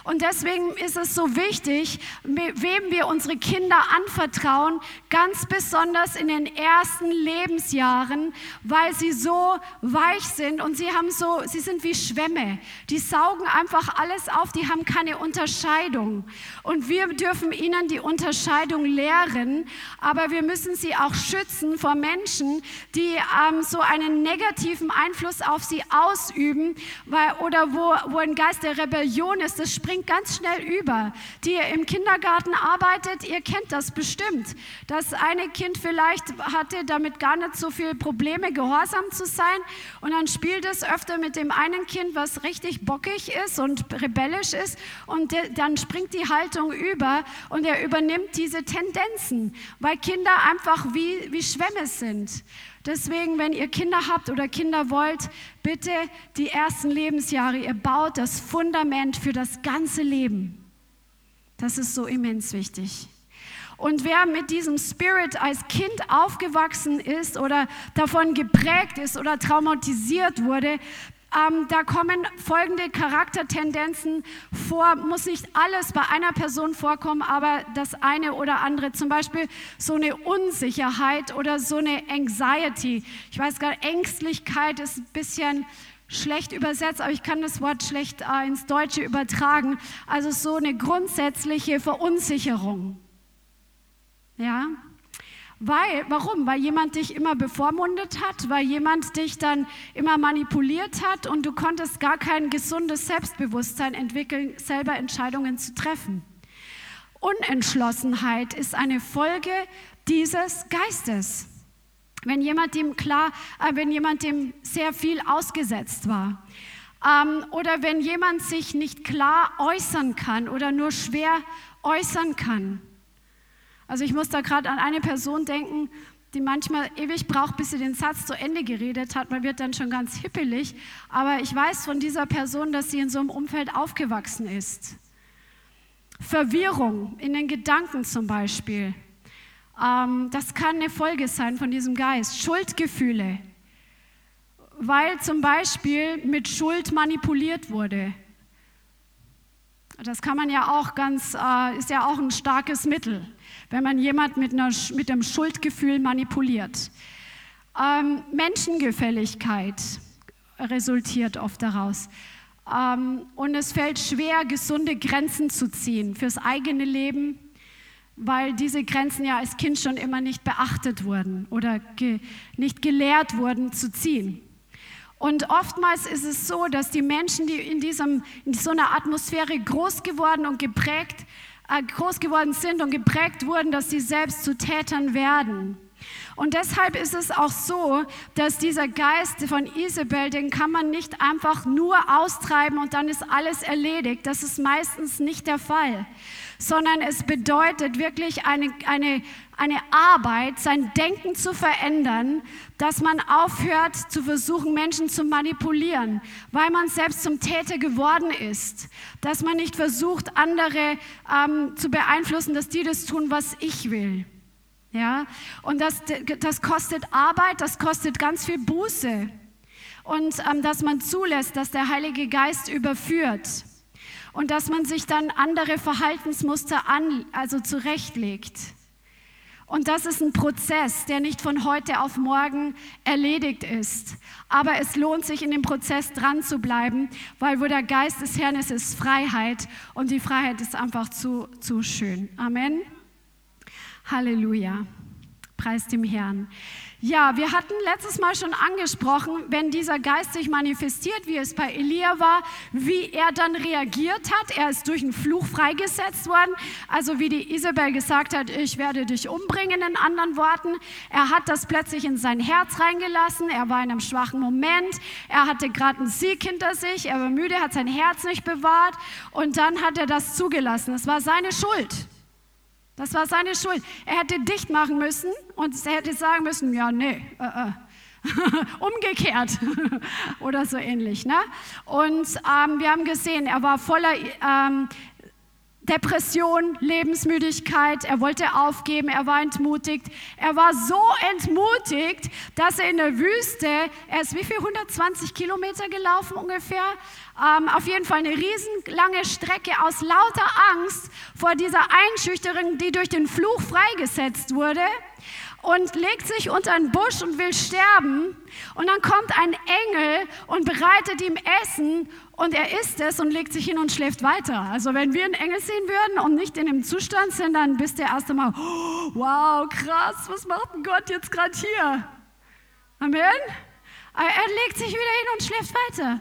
Und deswegen ist es so wichtig, wem wir unsere Kinder anvertrauen, ganz besonders in den ersten Lebensjahren, weil sie so weich sind und sie haben so, sie sind wie Schwämme. Die saugen einfach alles auf, die haben keine Unterscheidung. Und wir dürfen ihnen die Unterscheidung lehren, aber wir müssen sie auch schützen vor Menschen, die ähm, so einen negativen Einfluss auf sie ausüben, weil, oder wo, wo ein Geist der Rebellion ist. Das spricht springt ganz schnell über. Die im Kindergarten arbeitet, ihr kennt das bestimmt. Das eine Kind vielleicht hatte damit gar nicht so viele Probleme, gehorsam zu sein. Und dann spielt es öfter mit dem einen Kind, was richtig bockig ist und rebellisch ist. Und dann springt die Haltung über und er übernimmt diese Tendenzen, weil Kinder einfach wie, wie Schwämme sind. Deswegen, wenn ihr Kinder habt oder Kinder wollt, bitte die ersten Lebensjahre, ihr baut das Fundament für das ganze Leben. Das ist so immens wichtig. Und wer mit diesem Spirit als Kind aufgewachsen ist oder davon geprägt ist oder traumatisiert wurde, ähm, da kommen folgende Charaktertendenzen vor. Muss nicht alles bei einer Person vorkommen, aber das eine oder andere. Zum Beispiel so eine Unsicherheit oder so eine Anxiety. Ich weiß gar nicht, Ängstlichkeit ist ein bisschen schlecht übersetzt, aber ich kann das Wort schlecht äh, ins Deutsche übertragen. Also so eine grundsätzliche Verunsicherung. Ja, weil, warum? Weil jemand dich immer bevormundet hat, weil jemand dich dann immer manipuliert hat und du konntest gar kein gesundes Selbstbewusstsein entwickeln, selber Entscheidungen zu treffen. Unentschlossenheit ist eine Folge dieses Geistes. Wenn jemand dem klar, äh, wenn jemand dem sehr viel ausgesetzt war, ähm, oder wenn jemand sich nicht klar äußern kann oder nur schwer äußern kann. Also ich muss da gerade an eine Person denken, die manchmal ewig braucht, bis sie den Satz zu Ende geredet hat. Man wird dann schon ganz hippelig. Aber ich weiß von dieser Person, dass sie in so einem Umfeld aufgewachsen ist. Verwirrung in den Gedanken zum Beispiel. Ähm, das kann eine Folge sein von diesem Geist. Schuldgefühle, weil zum Beispiel mit Schuld manipuliert wurde. Das kann man ja auch ganz, äh, ist ja auch ein starkes Mittel wenn man jemand mit, einer, mit einem Schuldgefühl manipuliert. Ähm, Menschengefälligkeit resultiert oft daraus. Ähm, und es fällt schwer, gesunde Grenzen zu ziehen fürs eigene Leben, weil diese Grenzen ja als Kind schon immer nicht beachtet wurden oder ge nicht gelehrt wurden zu ziehen. Und oftmals ist es so, dass die Menschen, die in, diesem, in so einer Atmosphäre groß geworden und geprägt groß geworden sind und geprägt wurden, dass sie selbst zu Tätern werden. Und deshalb ist es auch so, dass dieser Geist von Isabel, den kann man nicht einfach nur austreiben und dann ist alles erledigt. Das ist meistens nicht der Fall, sondern es bedeutet wirklich eine, eine, eine Arbeit, sein Denken zu verändern, dass man aufhört zu versuchen, Menschen zu manipulieren, weil man selbst zum Täter geworden ist. Dass man nicht versucht, andere ähm, zu beeinflussen, dass die das tun, was ich will. Ja, und das, das kostet Arbeit, das kostet ganz viel Buße. Und ähm, dass man zulässt, dass der Heilige Geist überführt. Und dass man sich dann andere Verhaltensmuster an, also zurechtlegt. Und das ist ein Prozess, der nicht von heute auf morgen erledigt ist. Aber es lohnt sich, in dem Prozess dran zu bleiben, weil wo der Geist des Herrn ist, ist Freiheit. Und die Freiheit ist einfach zu, zu schön. Amen. Halleluja. Preis dem Herrn. Ja, wir hatten letztes Mal schon angesprochen, wenn dieser Geist sich manifestiert, wie es bei Elia war, wie er dann reagiert hat. Er ist durch einen Fluch freigesetzt worden. Also wie die Isabel gesagt hat, ich werde dich umbringen in anderen Worten. Er hat das plötzlich in sein Herz reingelassen. Er war in einem schwachen Moment. Er hatte gerade einen Sieg hinter sich. Er war müde, hat sein Herz nicht bewahrt. Und dann hat er das zugelassen. Es war seine Schuld. Das war seine Schuld. Er hätte dicht machen müssen und er hätte sagen müssen, ja, nee, äh, äh. umgekehrt oder so ähnlich. Ne? Und ähm, wir haben gesehen, er war voller ähm, Depression, Lebensmüdigkeit, er wollte aufgeben, er war entmutigt. Er war so entmutigt, dass er in der Wüste, er ist wie viel, 120 Kilometer gelaufen ungefähr, ähm, auf jeden Fall eine riesenlange Strecke aus lauter Angst vor dieser Einschüchterung, die durch den Fluch freigesetzt wurde und legt sich unter einen Busch und will sterben. Und dann kommt ein Engel und bereitet ihm Essen und er isst es und legt sich hin und schläft weiter. Also wenn wir einen Engel sehen würden und nicht in dem Zustand sind, dann bist du erst einmal, oh, wow, krass, was macht denn Gott jetzt gerade hier? Amen? Er legt sich wieder hin und schläft weiter.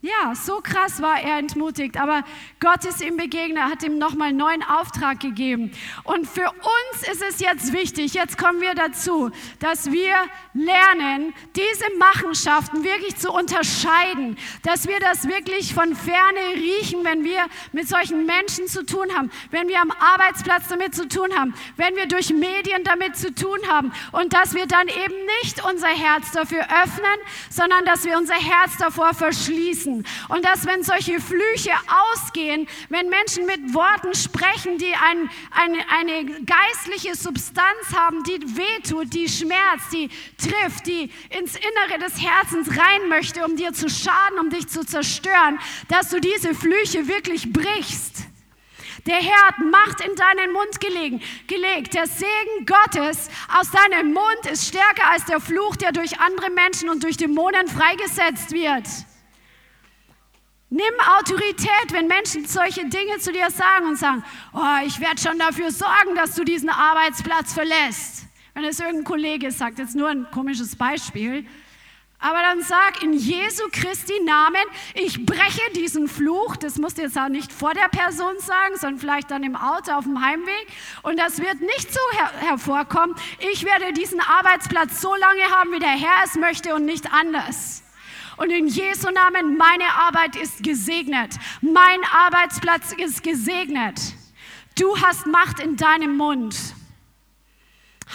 Ja, so krass war er entmutigt, aber Gott ist ihm begegnet, hat ihm nochmal einen neuen Auftrag gegeben. Und für uns ist es jetzt wichtig, jetzt kommen wir dazu, dass wir lernen, diese Machenschaften wirklich zu unterscheiden, dass wir das wirklich von ferne riechen, wenn wir mit solchen Menschen zu tun haben, wenn wir am Arbeitsplatz damit zu tun haben, wenn wir durch Medien damit zu tun haben und dass wir dann eben nicht unser Herz dafür öffnen, sondern dass wir unser Herz davor verschließen wissen. Und dass, wenn solche Flüche ausgehen, wenn Menschen mit Worten sprechen, die ein, eine, eine geistliche Substanz haben, die wehtut, die schmerzt, die trifft, die ins Innere des Herzens rein möchte, um dir zu schaden, um dich zu zerstören, dass du diese Flüche wirklich brichst. Der Herr hat Macht in deinen Mund gelegen, gelegt. Der Segen Gottes aus deinem Mund ist stärker als der Fluch, der durch andere Menschen und durch Dämonen freigesetzt wird. Nimm Autorität, wenn Menschen solche Dinge zu dir sagen und sagen, oh, ich werde schon dafür sorgen, dass du diesen Arbeitsplatz verlässt. Wenn es irgendein Kollege sagt, jetzt nur ein komisches Beispiel. Aber dann sag in Jesu Christi Namen, ich breche diesen Fluch. Das musst du jetzt auch nicht vor der Person sagen, sondern vielleicht dann im Auto auf dem Heimweg. Und das wird nicht so her hervorkommen. Ich werde diesen Arbeitsplatz so lange haben, wie der Herr es möchte und nicht anders. Und in Jesu Namen, meine Arbeit ist gesegnet. Mein Arbeitsplatz ist gesegnet. Du hast Macht in deinem Mund.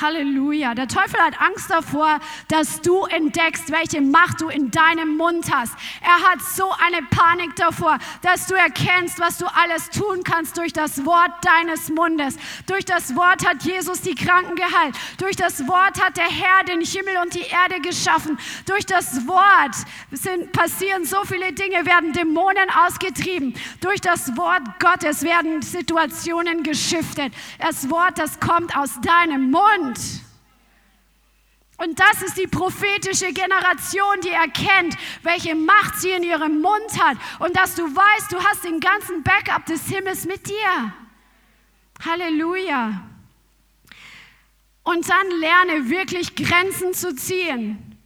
Halleluja. Der Teufel hat Angst davor, dass du entdeckst, welche Macht du in deinem Mund hast. Er hat so eine Panik davor, dass du erkennst, was du alles tun kannst durch das Wort deines Mundes. Durch das Wort hat Jesus die Kranken geheilt. Durch das Wort hat der Herr den Himmel und die Erde geschaffen. Durch das Wort sind, passieren so viele Dinge, werden Dämonen ausgetrieben. Durch das Wort Gottes werden Situationen geschiftet. Das Wort, das kommt aus deinem Mund. Mund. Und das ist die prophetische Generation, die erkennt, welche Macht sie in ihrem Mund hat und dass du weißt, du hast den ganzen Backup des Himmels mit dir. Halleluja. Und dann lerne wirklich Grenzen zu ziehen.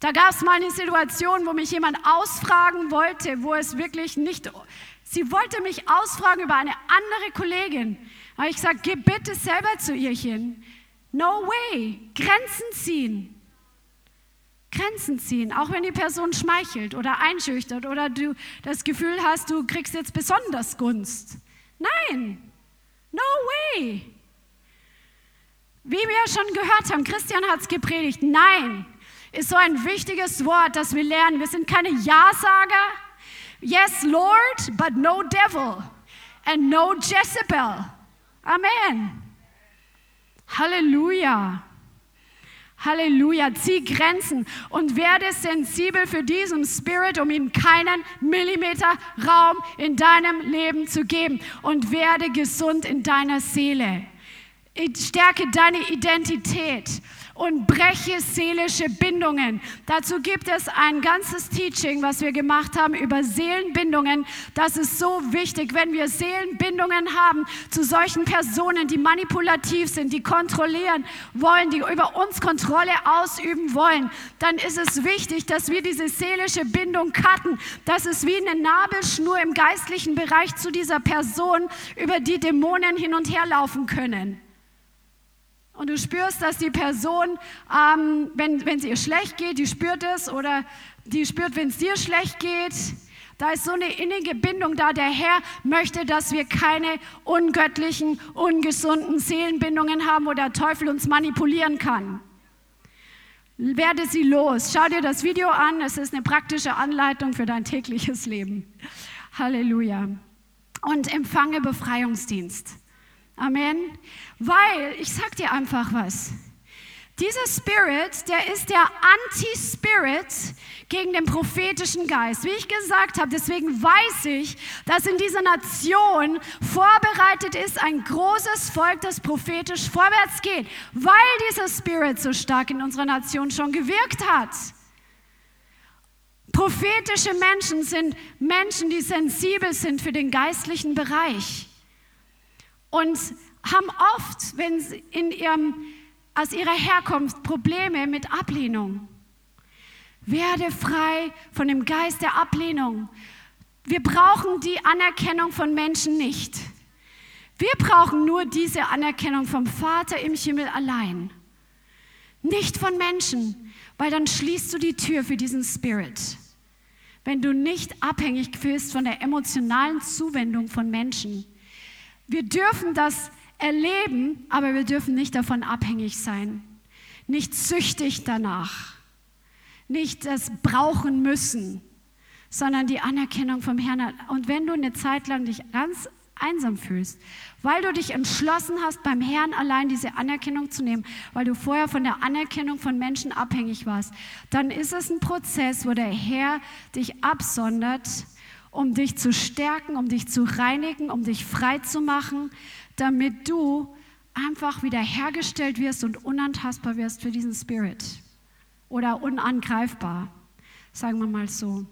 Da gab es mal eine Situation, wo mich jemand ausfragen wollte, wo es wirklich nicht, sie wollte mich ausfragen über eine andere Kollegin. Aber ich sage, geh bitte selber zu ihr hin. No way. Grenzen ziehen. Grenzen ziehen, auch wenn die Person schmeichelt oder einschüchtert oder du das Gefühl hast, du kriegst jetzt besonders Gunst. Nein, no way. Wie wir schon gehört haben, Christian hat es gepredigt, nein ist so ein wichtiges Wort, das wir lernen. Wir sind keine Ja-Sager. Yes, Lord, but no devil and no Jezebel. Amen. Halleluja. Halleluja, zieh Grenzen und werde sensibel für diesen Spirit, um ihm keinen Millimeter Raum in deinem Leben zu geben und werde gesund in deiner Seele. Stärke deine Identität und breche seelische Bindungen. Dazu gibt es ein ganzes Teaching, was wir gemacht haben über Seelenbindungen. Das ist so wichtig, wenn wir Seelenbindungen haben zu solchen Personen, die manipulativ sind, die kontrollieren wollen, die über uns Kontrolle ausüben wollen, dann ist es wichtig, dass wir diese seelische Bindung cutten. Das ist wie eine Nabelschnur im geistlichen Bereich zu dieser Person, über die Dämonen hin und her laufen können. Und du spürst, dass die Person, ähm, wenn, es ihr schlecht geht, die spürt es oder die spürt, wenn es dir schlecht geht. Da ist so eine innige Bindung da. Der Herr möchte, dass wir keine ungöttlichen, ungesunden Seelenbindungen haben, wo der Teufel uns manipulieren kann. Werde sie los. Schau dir das Video an. Es ist eine praktische Anleitung für dein tägliches Leben. Halleluja. Und empfange Befreiungsdienst. Amen. Weil, ich sag dir einfach was. Dieser Spirit, der ist der Anti-Spirit gegen den prophetischen Geist. Wie ich gesagt habe, deswegen weiß ich, dass in dieser Nation vorbereitet ist ein großes Volk, das prophetisch vorwärts geht, weil dieser Spirit so stark in unserer Nation schon gewirkt hat. Prophetische Menschen sind Menschen, die sensibel sind für den geistlichen Bereich und haben oft, wenn sie in ihrem, aus ihrer Herkunft Probleme mit Ablehnung. Werde frei von dem Geist der Ablehnung. Wir brauchen die Anerkennung von Menschen nicht. Wir brauchen nur diese Anerkennung vom Vater im Himmel allein. Nicht von Menschen, weil dann schließt du die Tür für diesen Spirit. Wenn du nicht abhängig bist von der emotionalen Zuwendung von Menschen. Wir dürfen das erleben, aber wir dürfen nicht davon abhängig sein. Nicht süchtig danach. Nicht das brauchen müssen, sondern die Anerkennung vom Herrn. Und wenn du eine Zeit lang dich ganz einsam fühlst, weil du dich entschlossen hast, beim Herrn allein diese Anerkennung zu nehmen, weil du vorher von der Anerkennung von Menschen abhängig warst, dann ist es ein Prozess, wo der Herr dich absondert um dich zu stärken, um dich zu reinigen, um dich frei zu machen, damit du einfach wieder hergestellt wirst und unantastbar wirst für diesen Spirit oder unangreifbar, sagen wir mal so.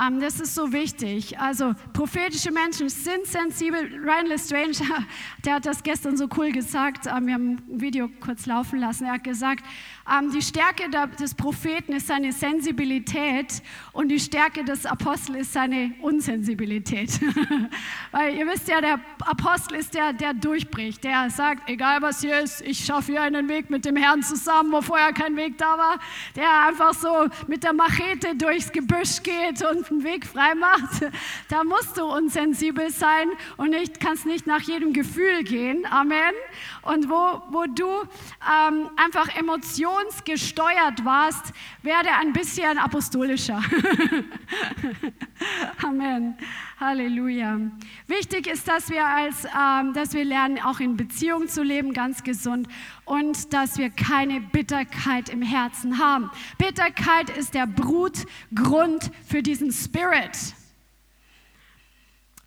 Ähm, das ist so wichtig. Also prophetische Menschen sind sensibel. Ryan Lestrange, der hat das gestern so cool gesagt. Ähm, wir haben ein Video kurz laufen lassen. Er hat gesagt, ähm, die Stärke des Propheten ist seine Sensibilität und die Stärke des Apostels ist seine Unsensibilität. Weil ihr wisst ja, der Apostel ist der, der durchbricht. Der sagt, egal was hier ist, ich schaffe hier einen Weg mit dem Herrn zusammen, wo vorher kein Weg da war. Der einfach so mit der Machete durchs Gebüsch geht und einen Weg frei macht, da musst du unsensibel sein und nicht, kannst nicht nach jedem Gefühl gehen. Amen. Und wo, wo du ähm, einfach emotionsgesteuert warst, werde ein bisschen apostolischer. Amen. Halleluja. Wichtig ist, dass wir, als, ähm, dass wir lernen, auch in Beziehung zu leben, ganz gesund, und dass wir keine Bitterkeit im Herzen haben. Bitterkeit ist der Brutgrund für diesen Spirit.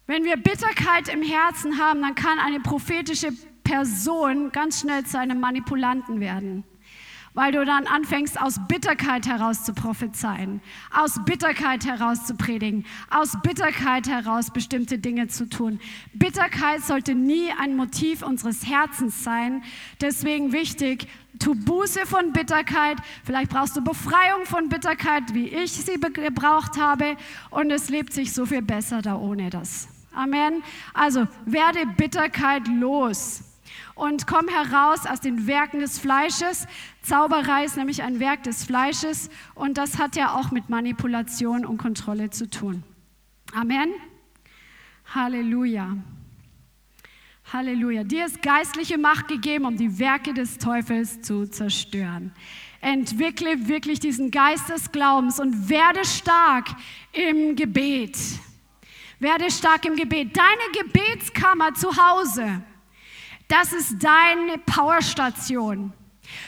Wenn wir Bitterkeit im Herzen haben, dann kann eine prophetische Person ganz schnell zu einem Manipulanten werden weil du dann anfängst, aus Bitterkeit heraus zu prophezeien, aus Bitterkeit heraus zu predigen, aus Bitterkeit heraus bestimmte Dinge zu tun. Bitterkeit sollte nie ein Motiv unseres Herzens sein. Deswegen wichtig, tu Buße von Bitterkeit. Vielleicht brauchst du Befreiung von Bitterkeit, wie ich sie gebraucht habe. Und es lebt sich so viel besser da ohne das. Amen. Also werde Bitterkeit los. Und komm heraus aus den Werken des Fleisches. Zauberei ist nämlich ein Werk des Fleisches und das hat ja auch mit Manipulation und Kontrolle zu tun. Amen. Halleluja. Halleluja. Dir ist geistliche Macht gegeben, um die Werke des Teufels zu zerstören. Entwickle wirklich diesen Geist des Glaubens und werde stark im Gebet. Werde stark im Gebet. Deine Gebetskammer zu Hause, das ist deine Powerstation.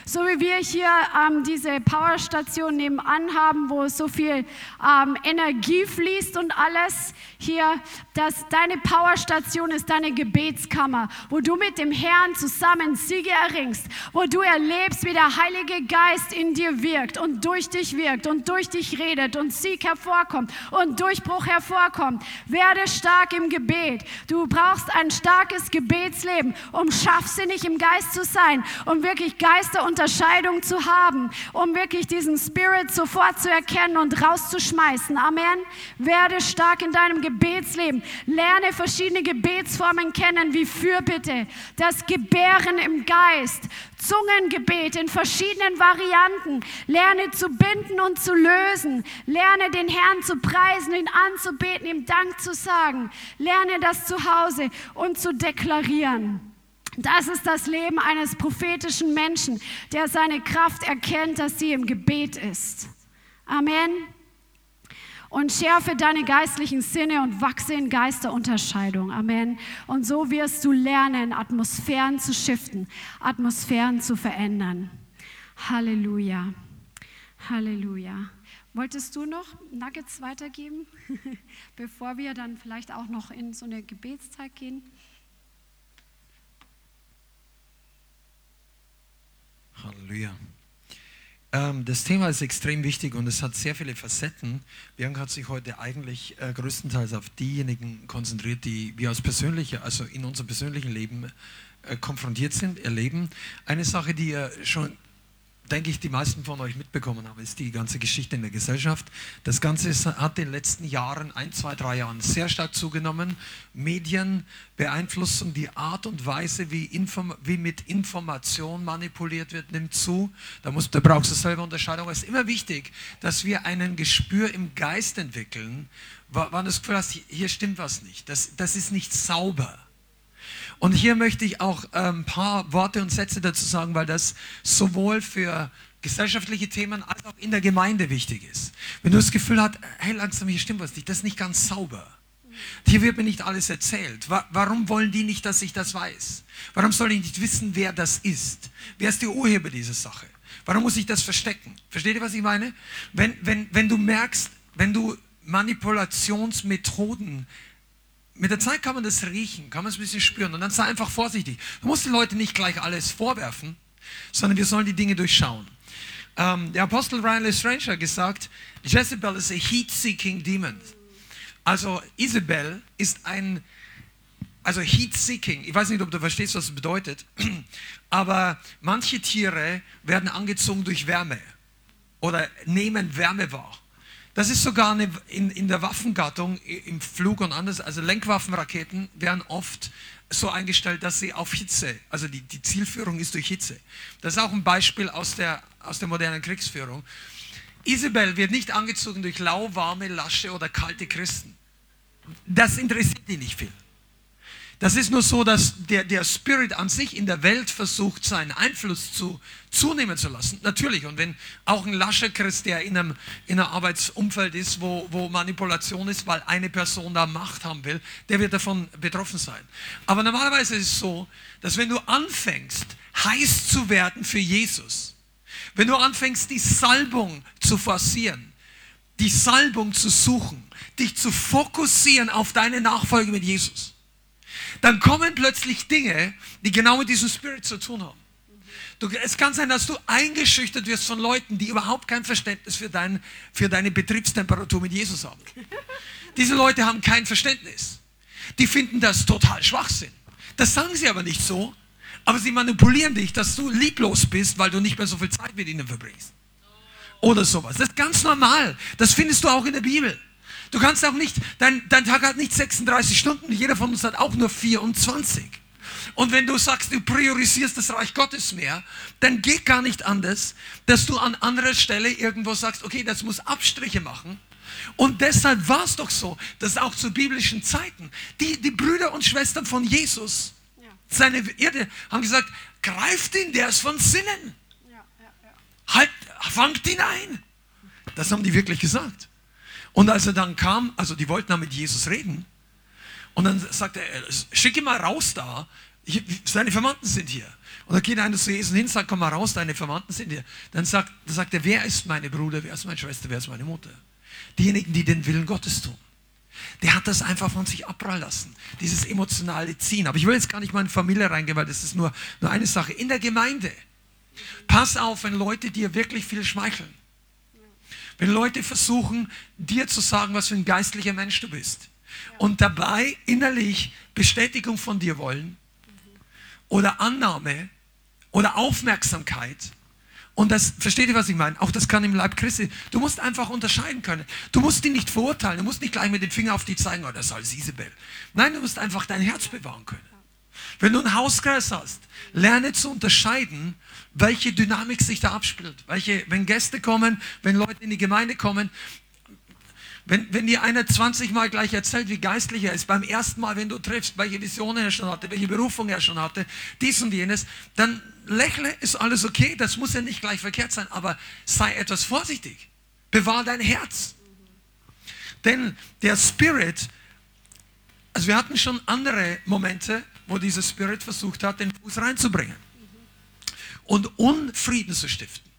So wie wir hier ähm, diese Powerstation nebenan haben, wo so viel ähm, Energie fließt und alles hier, dass deine Powerstation ist deine Gebetskammer, wo du mit dem Herrn zusammen Siege erringst, wo du erlebst, wie der Heilige Geist in dir wirkt und durch dich wirkt und durch dich redet und Sieg hervorkommt und Durchbruch hervorkommt. Werde stark im Gebet. Du brauchst ein starkes Gebetsleben, um scharfsinnig im Geist zu sein, um wirklich Geisterunterscheidung zu haben, um wirklich diesen Spirit sofort zu erkennen und rauszuschmeißen. Amen. Werde stark in deinem Gebet Gebetsleben. Lerne verschiedene Gebetsformen kennen, wie Fürbitte, das Gebären im Geist, Zungengebet in verschiedenen Varianten. Lerne zu binden und zu lösen. Lerne den Herrn zu preisen, ihn anzubeten, ihm Dank zu sagen. Lerne das zu Hause und zu deklarieren. Das ist das Leben eines prophetischen Menschen, der seine Kraft erkennt, dass sie im Gebet ist. Amen und schärfe deine geistlichen Sinne und wachse in Geisterunterscheidung. Amen. Und so wirst du lernen, Atmosphären zu shiften, Atmosphären zu verändern. Halleluja. Halleluja. Wolltest du noch Nuggets weitergeben, bevor wir dann vielleicht auch noch in so eine Gebetszeit gehen? Halleluja. Ähm, das Thema ist extrem wichtig und es hat sehr viele Facetten. Bianca hat sich heute eigentlich äh, größtenteils auf diejenigen konzentriert, die wir als persönliche, also in unserem persönlichen Leben äh, konfrontiert sind, erleben. Eine Sache, die ihr schon denke ich, die meisten von euch mitbekommen haben, ist die ganze Geschichte in der Gesellschaft. Das Ganze hat in den letzten Jahren, ein, zwei, drei Jahren, sehr stark zugenommen. Medien beeinflussen die Art und Weise, wie, Inform wie mit Information manipuliert wird, nimmt zu. Da, muss, da brauchst du selber Unterscheidung. Es ist immer wichtig, dass wir ein Gespür im Geist entwickeln, wann das Gefühl hast, hier stimmt was nicht. Das, das ist nicht sauber. Und hier möchte ich auch ein ähm, paar Worte und Sätze dazu sagen, weil das sowohl für gesellschaftliche Themen als auch in der Gemeinde wichtig ist. Wenn du das Gefühl hast, hey, langsam, hier stimmt was nicht, das ist nicht ganz sauber. Hier wird mir nicht alles erzählt. Warum wollen die nicht, dass ich das weiß? Warum soll ich nicht wissen, wer das ist? Wer ist der Urheber dieser Sache? Warum muss ich das verstecken? Versteht ihr, was ich meine? Wenn, wenn, wenn du merkst, wenn du Manipulationsmethoden mit der Zeit kann man das riechen, kann man es ein bisschen spüren und dann sei einfach vorsichtig. Du musst den Leuten nicht gleich alles vorwerfen, sondern wir sollen die Dinge durchschauen. Ähm, der Apostel Ryan Lestrange hat gesagt, Jezebel ist a heat-seeking demon. Also Isabel ist ein, also heat-seeking. Ich weiß nicht, ob du verstehst, was das bedeutet, aber manche Tiere werden angezogen durch Wärme oder nehmen Wärme wahr. Das ist sogar eine, in, in der Waffengattung, im Flug und anders, also Lenkwaffenraketen werden oft so eingestellt, dass sie auf Hitze, also die, die Zielführung ist durch Hitze. Das ist auch ein Beispiel aus der, aus der modernen Kriegsführung. Isabel wird nicht angezogen durch lauwarme, lasche oder kalte Christen. Das interessiert die nicht viel. Das ist nur so, dass der, der Spirit an sich in der Welt versucht, seinen Einfluss zu, zunehmen zu lassen. Natürlich, und wenn auch ein lascher Christ, der in einem, in einem Arbeitsumfeld ist, wo, wo Manipulation ist, weil eine Person da Macht haben will, der wird davon betroffen sein. Aber normalerweise ist es so, dass wenn du anfängst, heiß zu werden für Jesus, wenn du anfängst, die Salbung zu forcieren, die Salbung zu suchen, dich zu fokussieren auf deine Nachfolge mit Jesus, dann kommen plötzlich Dinge, die genau mit diesem Spirit zu tun haben. Du, es kann sein, dass du eingeschüchtert wirst von Leuten, die überhaupt kein Verständnis für, dein, für deine Betriebstemperatur mit Jesus haben. Diese Leute haben kein Verständnis. Die finden das total Schwachsinn. Das sagen sie aber nicht so, aber sie manipulieren dich, dass du lieblos bist, weil du nicht mehr so viel Zeit mit ihnen verbringst. Oder sowas. Das ist ganz normal. Das findest du auch in der Bibel. Du kannst auch nicht, dein, dein Tag hat nicht 36 Stunden, jeder von uns hat auch nur 24. Und wenn du sagst, du priorisierst das Reich Gottes mehr, dann geht gar nicht anders, dass du an anderer Stelle irgendwo sagst, okay, das muss Abstriche machen. Und deshalb war es doch so, dass auch zu biblischen Zeiten die, die Brüder und Schwestern von Jesus, Ja. seine Erde, haben gesagt, greift ihn, der ist von Sinnen. Ja, ja. Halt, fangt ihn ein. Das haben die wirklich gesagt. Und als er dann kam, also die wollten dann mit Jesus reden, und dann sagt er, schick ihn mal raus da, seine Verwandten sind hier. Und dann geht einer zu Jesus hin, sagt, komm mal raus, deine Verwandten sind hier. Dann sagt, dann sagt er, wer ist meine Bruder, wer ist meine Schwester, wer ist meine Mutter? Diejenigen, die den Willen Gottes tun. Der hat das einfach von sich abprallen lassen, dieses emotionale Ziehen. Aber ich will jetzt gar nicht mal in Familie reingehen, weil das ist nur, nur eine Sache. In der Gemeinde, pass auf, wenn Leute dir wirklich viel schmeicheln. Wenn Leute versuchen, dir zu sagen, was für ein geistlicher Mensch du bist. Und dabei innerlich Bestätigung von dir wollen oder Annahme oder Aufmerksamkeit. Und das, versteht ihr, was ich meine? Auch das kann im Leib Christi. Du musst einfach unterscheiden können. Du musst die nicht verurteilen. Du musst nicht gleich mit dem Finger auf die zeigen, oh, das ist Isabel. Nein, du musst einfach dein Herz bewahren können. Wenn du einen Hauskreis hast, lerne zu unterscheiden, welche Dynamik sich da abspielt. Welche, wenn Gäste kommen, wenn Leute in die Gemeinde kommen, wenn, wenn dir einer 20 Mal gleich erzählt, wie geistlich er ist, beim ersten Mal, wenn du triffst, welche Visionen er schon hatte, welche Berufung er schon hatte, dies und jenes, dann lächle, ist alles okay, das muss ja nicht gleich verkehrt sein, aber sei etwas vorsichtig. Bewahr dein Herz. Denn der Spirit, also wir hatten schon andere Momente, wo dieser Spirit versucht hat, den Fuß reinzubringen und Unfrieden zu stiften.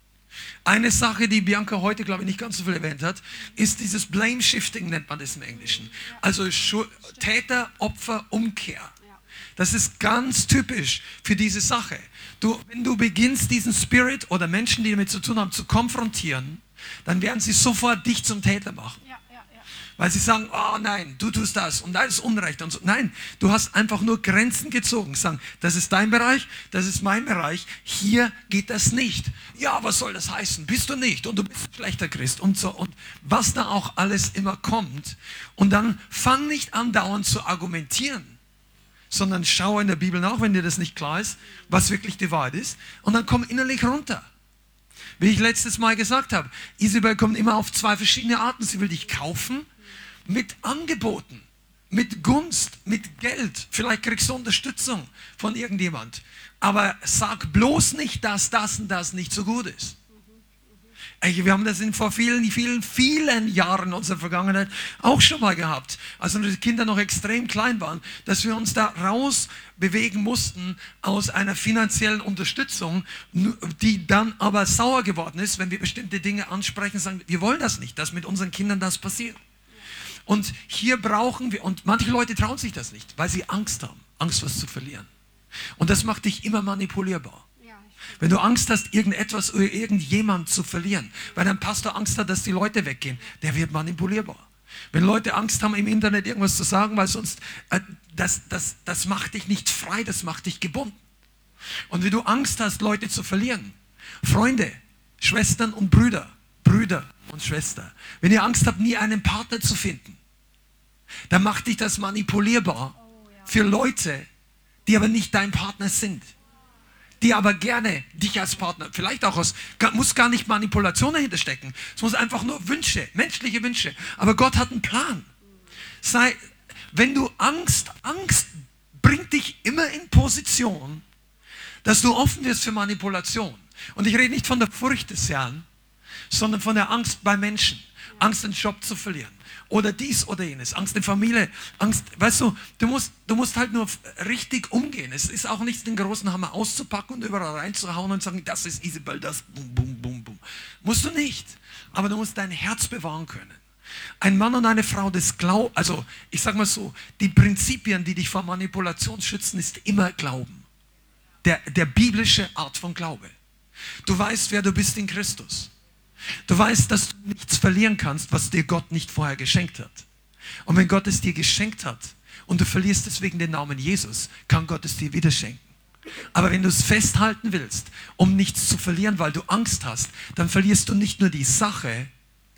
Eine Sache, die Bianca heute, glaube ich, nicht ganz so viel erwähnt hat, ist dieses Blame Shifting, nennt man das im Englischen. Also Täter, Opfer, Umkehr. Das ist ganz typisch für diese Sache. Du, wenn du beginnst, diesen Spirit oder Menschen, die damit zu tun haben, zu konfrontieren, dann werden sie sofort dich zum Täter machen. Ja. Weil sie sagen, oh nein, du tust das und das ist Unrecht und so. Nein, du hast einfach nur Grenzen gezogen. Sagen, das ist dein Bereich, das ist mein Bereich, hier geht das nicht. Ja, was soll das heißen? Bist du nicht und du bist ein schlechter Christ und so und was da auch alles immer kommt. Und dann fang nicht an, dauernd zu argumentieren, sondern schau in der Bibel nach, wenn dir das nicht klar ist, was wirklich die Wahrheit ist und dann komm innerlich runter. Wie ich letztes Mal gesagt habe, Isabel kommt immer auf zwei verschiedene Arten. Sie will dich kaufen mit Angeboten, mit Gunst, mit Geld. Vielleicht kriegst du Unterstützung von irgendjemand. Aber sag bloß nicht, dass das und das nicht so gut ist. Wir haben das in vor vielen, vielen, vielen Jahren unserer Vergangenheit auch schon mal gehabt, als unsere Kinder noch extrem klein waren, dass wir uns da raus bewegen mussten aus einer finanziellen Unterstützung, die dann aber sauer geworden ist, wenn wir bestimmte Dinge ansprechen, sagen, wir wollen das nicht, dass mit unseren Kindern das passiert. Und hier brauchen wir, und manche Leute trauen sich das nicht, weil sie Angst haben, Angst, was zu verlieren. Und das macht dich immer manipulierbar. Wenn du Angst hast, irgendetwas oder irgendjemand zu verlieren, weil ein Pastor Angst hat, dass die Leute weggehen, der wird manipulierbar. Wenn Leute Angst haben, im Internet irgendwas zu sagen, weil sonst, äh, das, das, das macht dich nicht frei, das macht dich gebunden. Und wenn du Angst hast, Leute zu verlieren, Freunde, Schwestern und Brüder, Brüder und Schwestern, wenn ihr Angst habt, nie einen Partner zu finden, dann macht dich das manipulierbar für Leute, die aber nicht dein Partner sind die aber gerne dich als Partner, vielleicht auch aus, muss gar nicht Manipulation dahinter stecken. Es muss einfach nur Wünsche, menschliche Wünsche. Aber Gott hat einen Plan. Sei, wenn du Angst, Angst bringt dich immer in Position, dass du offen wirst für Manipulation. Und ich rede nicht von der Furcht des Herrn, sondern von der Angst bei Menschen. Angst, den Job zu verlieren. Oder dies oder jenes. Angst in Familie. Angst, weißt du, du musst, du musst halt nur richtig umgehen. Es ist auch nichts, den großen Hammer auszupacken und überall reinzuhauen und sagen, das ist Isabel, das, bum, bum, bum, bum. Musst du nicht. Aber du musst dein Herz bewahren können. Ein Mann und eine Frau des Glaubens, also ich sag mal so, die Prinzipien, die dich vor Manipulation schützen, ist immer Glauben. Der, der biblische Art von Glaube. Du weißt, wer du bist in Christus. Du weißt, dass du nichts verlieren kannst, was dir Gott nicht vorher geschenkt hat. Und wenn Gott es dir geschenkt hat und du verlierst deswegen den Namen Jesus, kann Gott es dir wieder schenken. Aber wenn du es festhalten willst, um nichts zu verlieren, weil du Angst hast, dann verlierst du nicht nur die Sache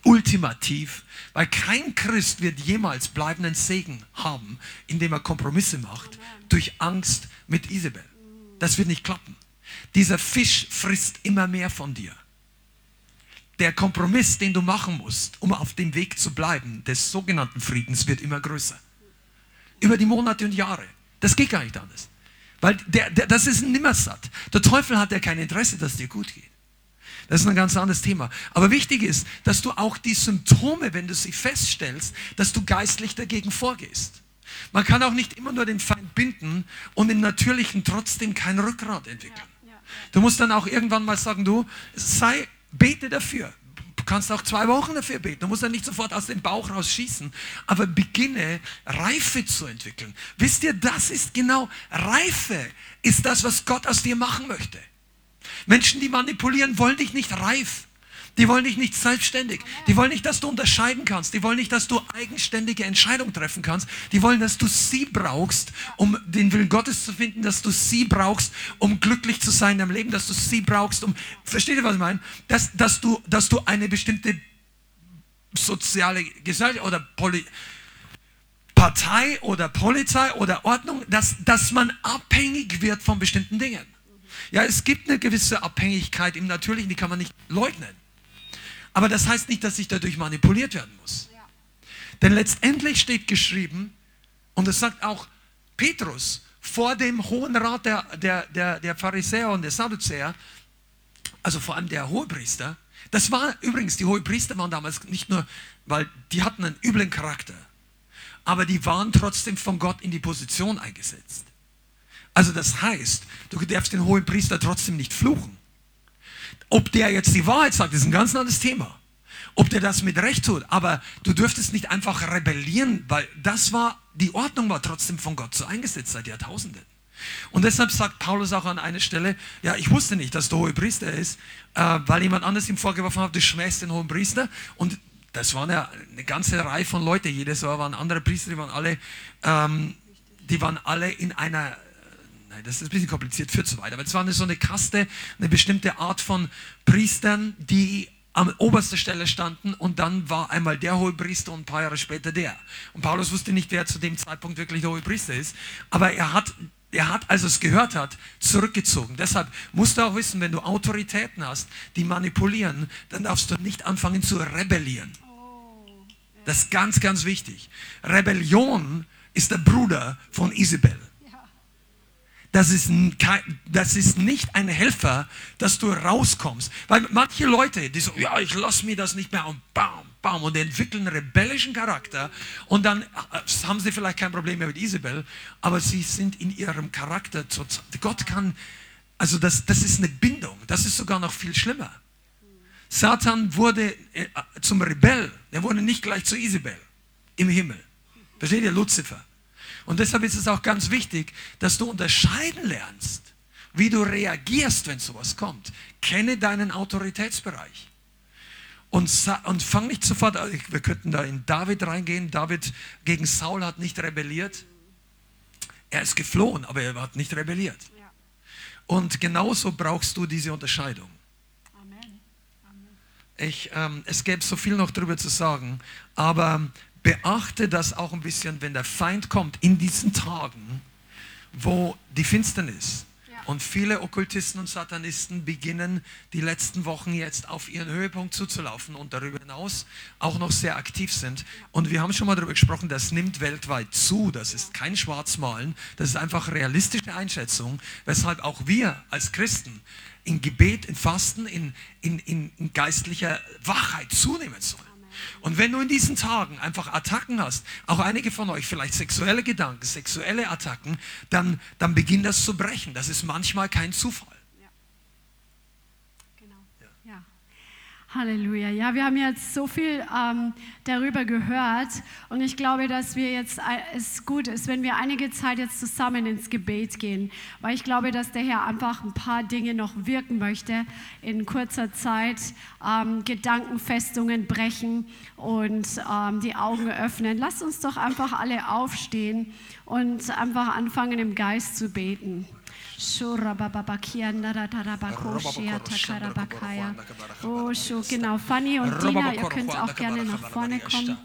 ultimativ, weil kein Christ wird jemals bleibenden Segen haben, indem er Kompromisse macht durch Angst mit Isabel. Das wird nicht klappen. Dieser Fisch frisst immer mehr von dir. Der Kompromiss, den du machen musst, um auf dem Weg zu bleiben, des sogenannten Friedens, wird immer größer. Über die Monate und Jahre. Das geht gar nicht anders. Weil der, der, das ist ein Nimmersatt. Der Teufel hat ja kein Interesse, dass dir gut geht. Das ist ein ganz anderes Thema. Aber wichtig ist, dass du auch die Symptome, wenn du sie feststellst, dass du geistlich dagegen vorgehst. Man kann auch nicht immer nur den Feind binden und im Natürlichen trotzdem kein Rückgrat entwickeln. Du musst dann auch irgendwann mal sagen, du, sei, bete dafür. Du kannst auch zwei Wochen dafür beten. Du musst dann nicht sofort aus dem Bauch raus schießen, aber beginne Reife zu entwickeln. Wisst ihr, das ist genau Reife ist das, was Gott aus dir machen möchte. Menschen, die manipulieren, wollen dich nicht reif. Die wollen dich nicht selbstständig. Die wollen nicht, dass du unterscheiden kannst. Die wollen nicht, dass du eigenständige Entscheidungen treffen kannst. Die wollen, dass du sie brauchst, um den Willen Gottes zu finden, dass du sie brauchst, um glücklich zu sein im Leben, dass du sie brauchst, um, versteht ihr, was ich meine? Dass, dass, du, dass du eine bestimmte soziale Gesellschaft oder Poli Partei oder Polizei oder Ordnung, dass, dass man abhängig wird von bestimmten Dingen. Ja, es gibt eine gewisse Abhängigkeit im Natürlichen, die kann man nicht leugnen. Aber das heißt nicht, dass ich dadurch manipuliert werden muss. Ja. Denn letztendlich steht geschrieben, und das sagt auch Petrus vor dem Hohen Rat der, der, der, der Pharisäer und der Sadduzäer, also vor allem der Hohepriester, das war übrigens, die Hohepriester waren damals nicht nur, weil die hatten einen üblen Charakter, aber die waren trotzdem von Gott in die Position eingesetzt. Also das heißt, du darfst den hohen Priester trotzdem nicht fluchen. Ob der jetzt die Wahrheit sagt, ist ein ganz anderes Thema. Ob der das mit Recht tut, aber du dürftest nicht einfach rebellieren, weil das war, die Ordnung war trotzdem von Gott so eingesetzt seit Jahrtausenden. Und deshalb sagt Paulus auch an einer Stelle, ja, ich wusste nicht, dass der hohe Priester ist, äh, weil jemand anders ihm vorgeworfen hat, du schmähst den hohen Priester. Und das war eine, eine ganze Reihe von Leuten, jedes Jahr waren andere Priester, die waren alle, ähm, die waren alle in einer Nein, das ist ein bisschen kompliziert, führt zu weit. Aber es war eine, so eine Kaste, eine bestimmte Art von Priestern, die an oberster Stelle standen und dann war einmal der Hohepriester und ein paar Jahre später der. Und Paulus wusste nicht, wer zu dem Zeitpunkt wirklich der Hohepriester ist, aber er hat, er hat, als er es gehört hat, zurückgezogen. Deshalb musst du auch wissen, wenn du Autoritäten hast, die manipulieren, dann darfst du nicht anfangen zu rebellieren. Das ist ganz, ganz wichtig. Rebellion ist der Bruder von Isabel das ist, das ist nicht ein Helfer, dass du rauskommst. Weil manche Leute, die so, ja, ich lasse mir das nicht mehr und bam, bam, und entwickeln einen rebellischen Charakter und dann äh, haben sie vielleicht kein Problem mehr mit Isabel, aber sie sind in ihrem Charakter, Gott kann, also das, das ist eine Bindung, das ist sogar noch viel schlimmer. Satan wurde äh, zum Rebell, er wurde nicht gleich zu Isabel im Himmel. Versteht ihr, Luzifer? Und deshalb ist es auch ganz wichtig, dass du unterscheiden lernst, wie du reagierst, wenn sowas kommt. Kenne deinen Autoritätsbereich. Und, und fang nicht sofort an, wir könnten da in David reingehen. David gegen Saul hat nicht rebelliert. Er ist geflohen, aber er hat nicht rebelliert. Und genauso brauchst du diese Unterscheidung. Ich, ähm, es gäbe so viel noch darüber zu sagen, aber beachte das auch ein bisschen, wenn der Feind kommt in diesen Tagen, wo die Finsternis und viele Okkultisten und Satanisten beginnen die letzten Wochen jetzt auf ihren Höhepunkt zuzulaufen und darüber hinaus auch noch sehr aktiv sind. Und wir haben schon mal darüber gesprochen, das nimmt weltweit zu. Das ist kein Schwarzmalen, das ist einfach realistische Einschätzung, weshalb auch wir als Christen in Gebet, in Fasten, in, in, in geistlicher Wachheit zunehmen sollen. Und wenn du in diesen Tagen einfach Attacken hast, auch einige von euch vielleicht sexuelle Gedanken, sexuelle Attacken, dann, dann beginnt das zu brechen. Das ist manchmal kein Zufall. Halleluja. Ja, wir haben jetzt so viel ähm, darüber gehört und ich glaube, dass wir jetzt äh, es gut ist, wenn wir einige Zeit jetzt zusammen ins Gebet gehen, weil ich glaube, dass der Herr einfach ein paar Dinge noch wirken möchte in kurzer Zeit, ähm, Gedankenfestungen brechen und ähm, die Augen öffnen. Lasst uns doch einfach alle aufstehen und einfach anfangen im Geist zu beten. Oh, genau. Fanny und Dina, ihr könnt auch gerne nach vorne kommen.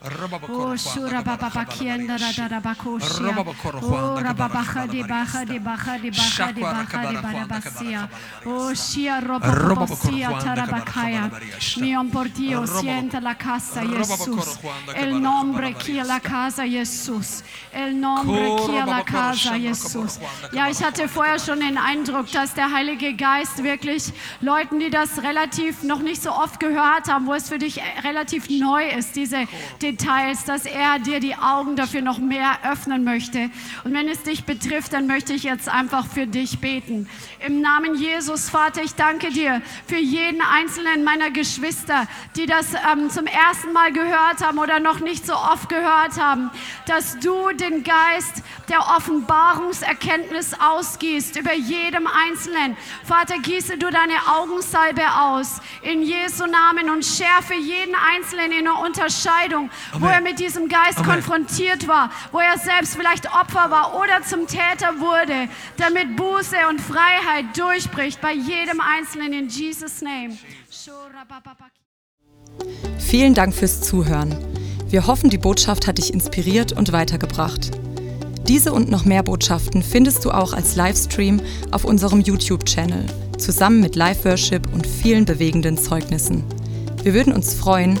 Oh, shura baba bakienda da da da bakoshia. Oh, rababaha di baha di baha di baha di baha di barabasia. Oh, shia roba robosia tarabakaya. Mion por Dios, sienta la casa, Jesús. El nombre que la casa, Jesús. El nombre que la casa, Jesús. Ja, ich hatte vorher schon den Eindruck, dass der Heilige Geist wirklich Leuten, die das relativ noch nicht so oft gehört haben, wo es für dich relativ neu ist, diese Details, dass er dir die Augen dafür noch mehr öffnen möchte. Und wenn es dich betrifft, dann möchte ich jetzt einfach für dich beten. Im Namen Jesus, Vater, ich danke dir für jeden einzelnen meiner Geschwister, die das ähm, zum ersten Mal gehört haben oder noch nicht so oft gehört haben, dass du den Geist der Offenbarungserkenntnis ausgießt über jedem Einzelnen. Vater, gieße du deine Augensalbe aus in Jesu Namen und schärfe jeden Einzelnen in der Unterscheidung, wo er mit diesem Geist Amen. konfrontiert war, wo er selbst vielleicht Opfer war oder zum Täter wurde, damit Buße und Freiheit durchbricht bei jedem Einzelnen in Jesus Name. Vielen Dank fürs Zuhören. Wir hoffen, die Botschaft hat dich inspiriert und weitergebracht. Diese und noch mehr Botschaften findest du auch als Livestream auf unserem YouTube-Channel, zusammen mit Live-Worship und vielen bewegenden Zeugnissen. Wir würden uns freuen,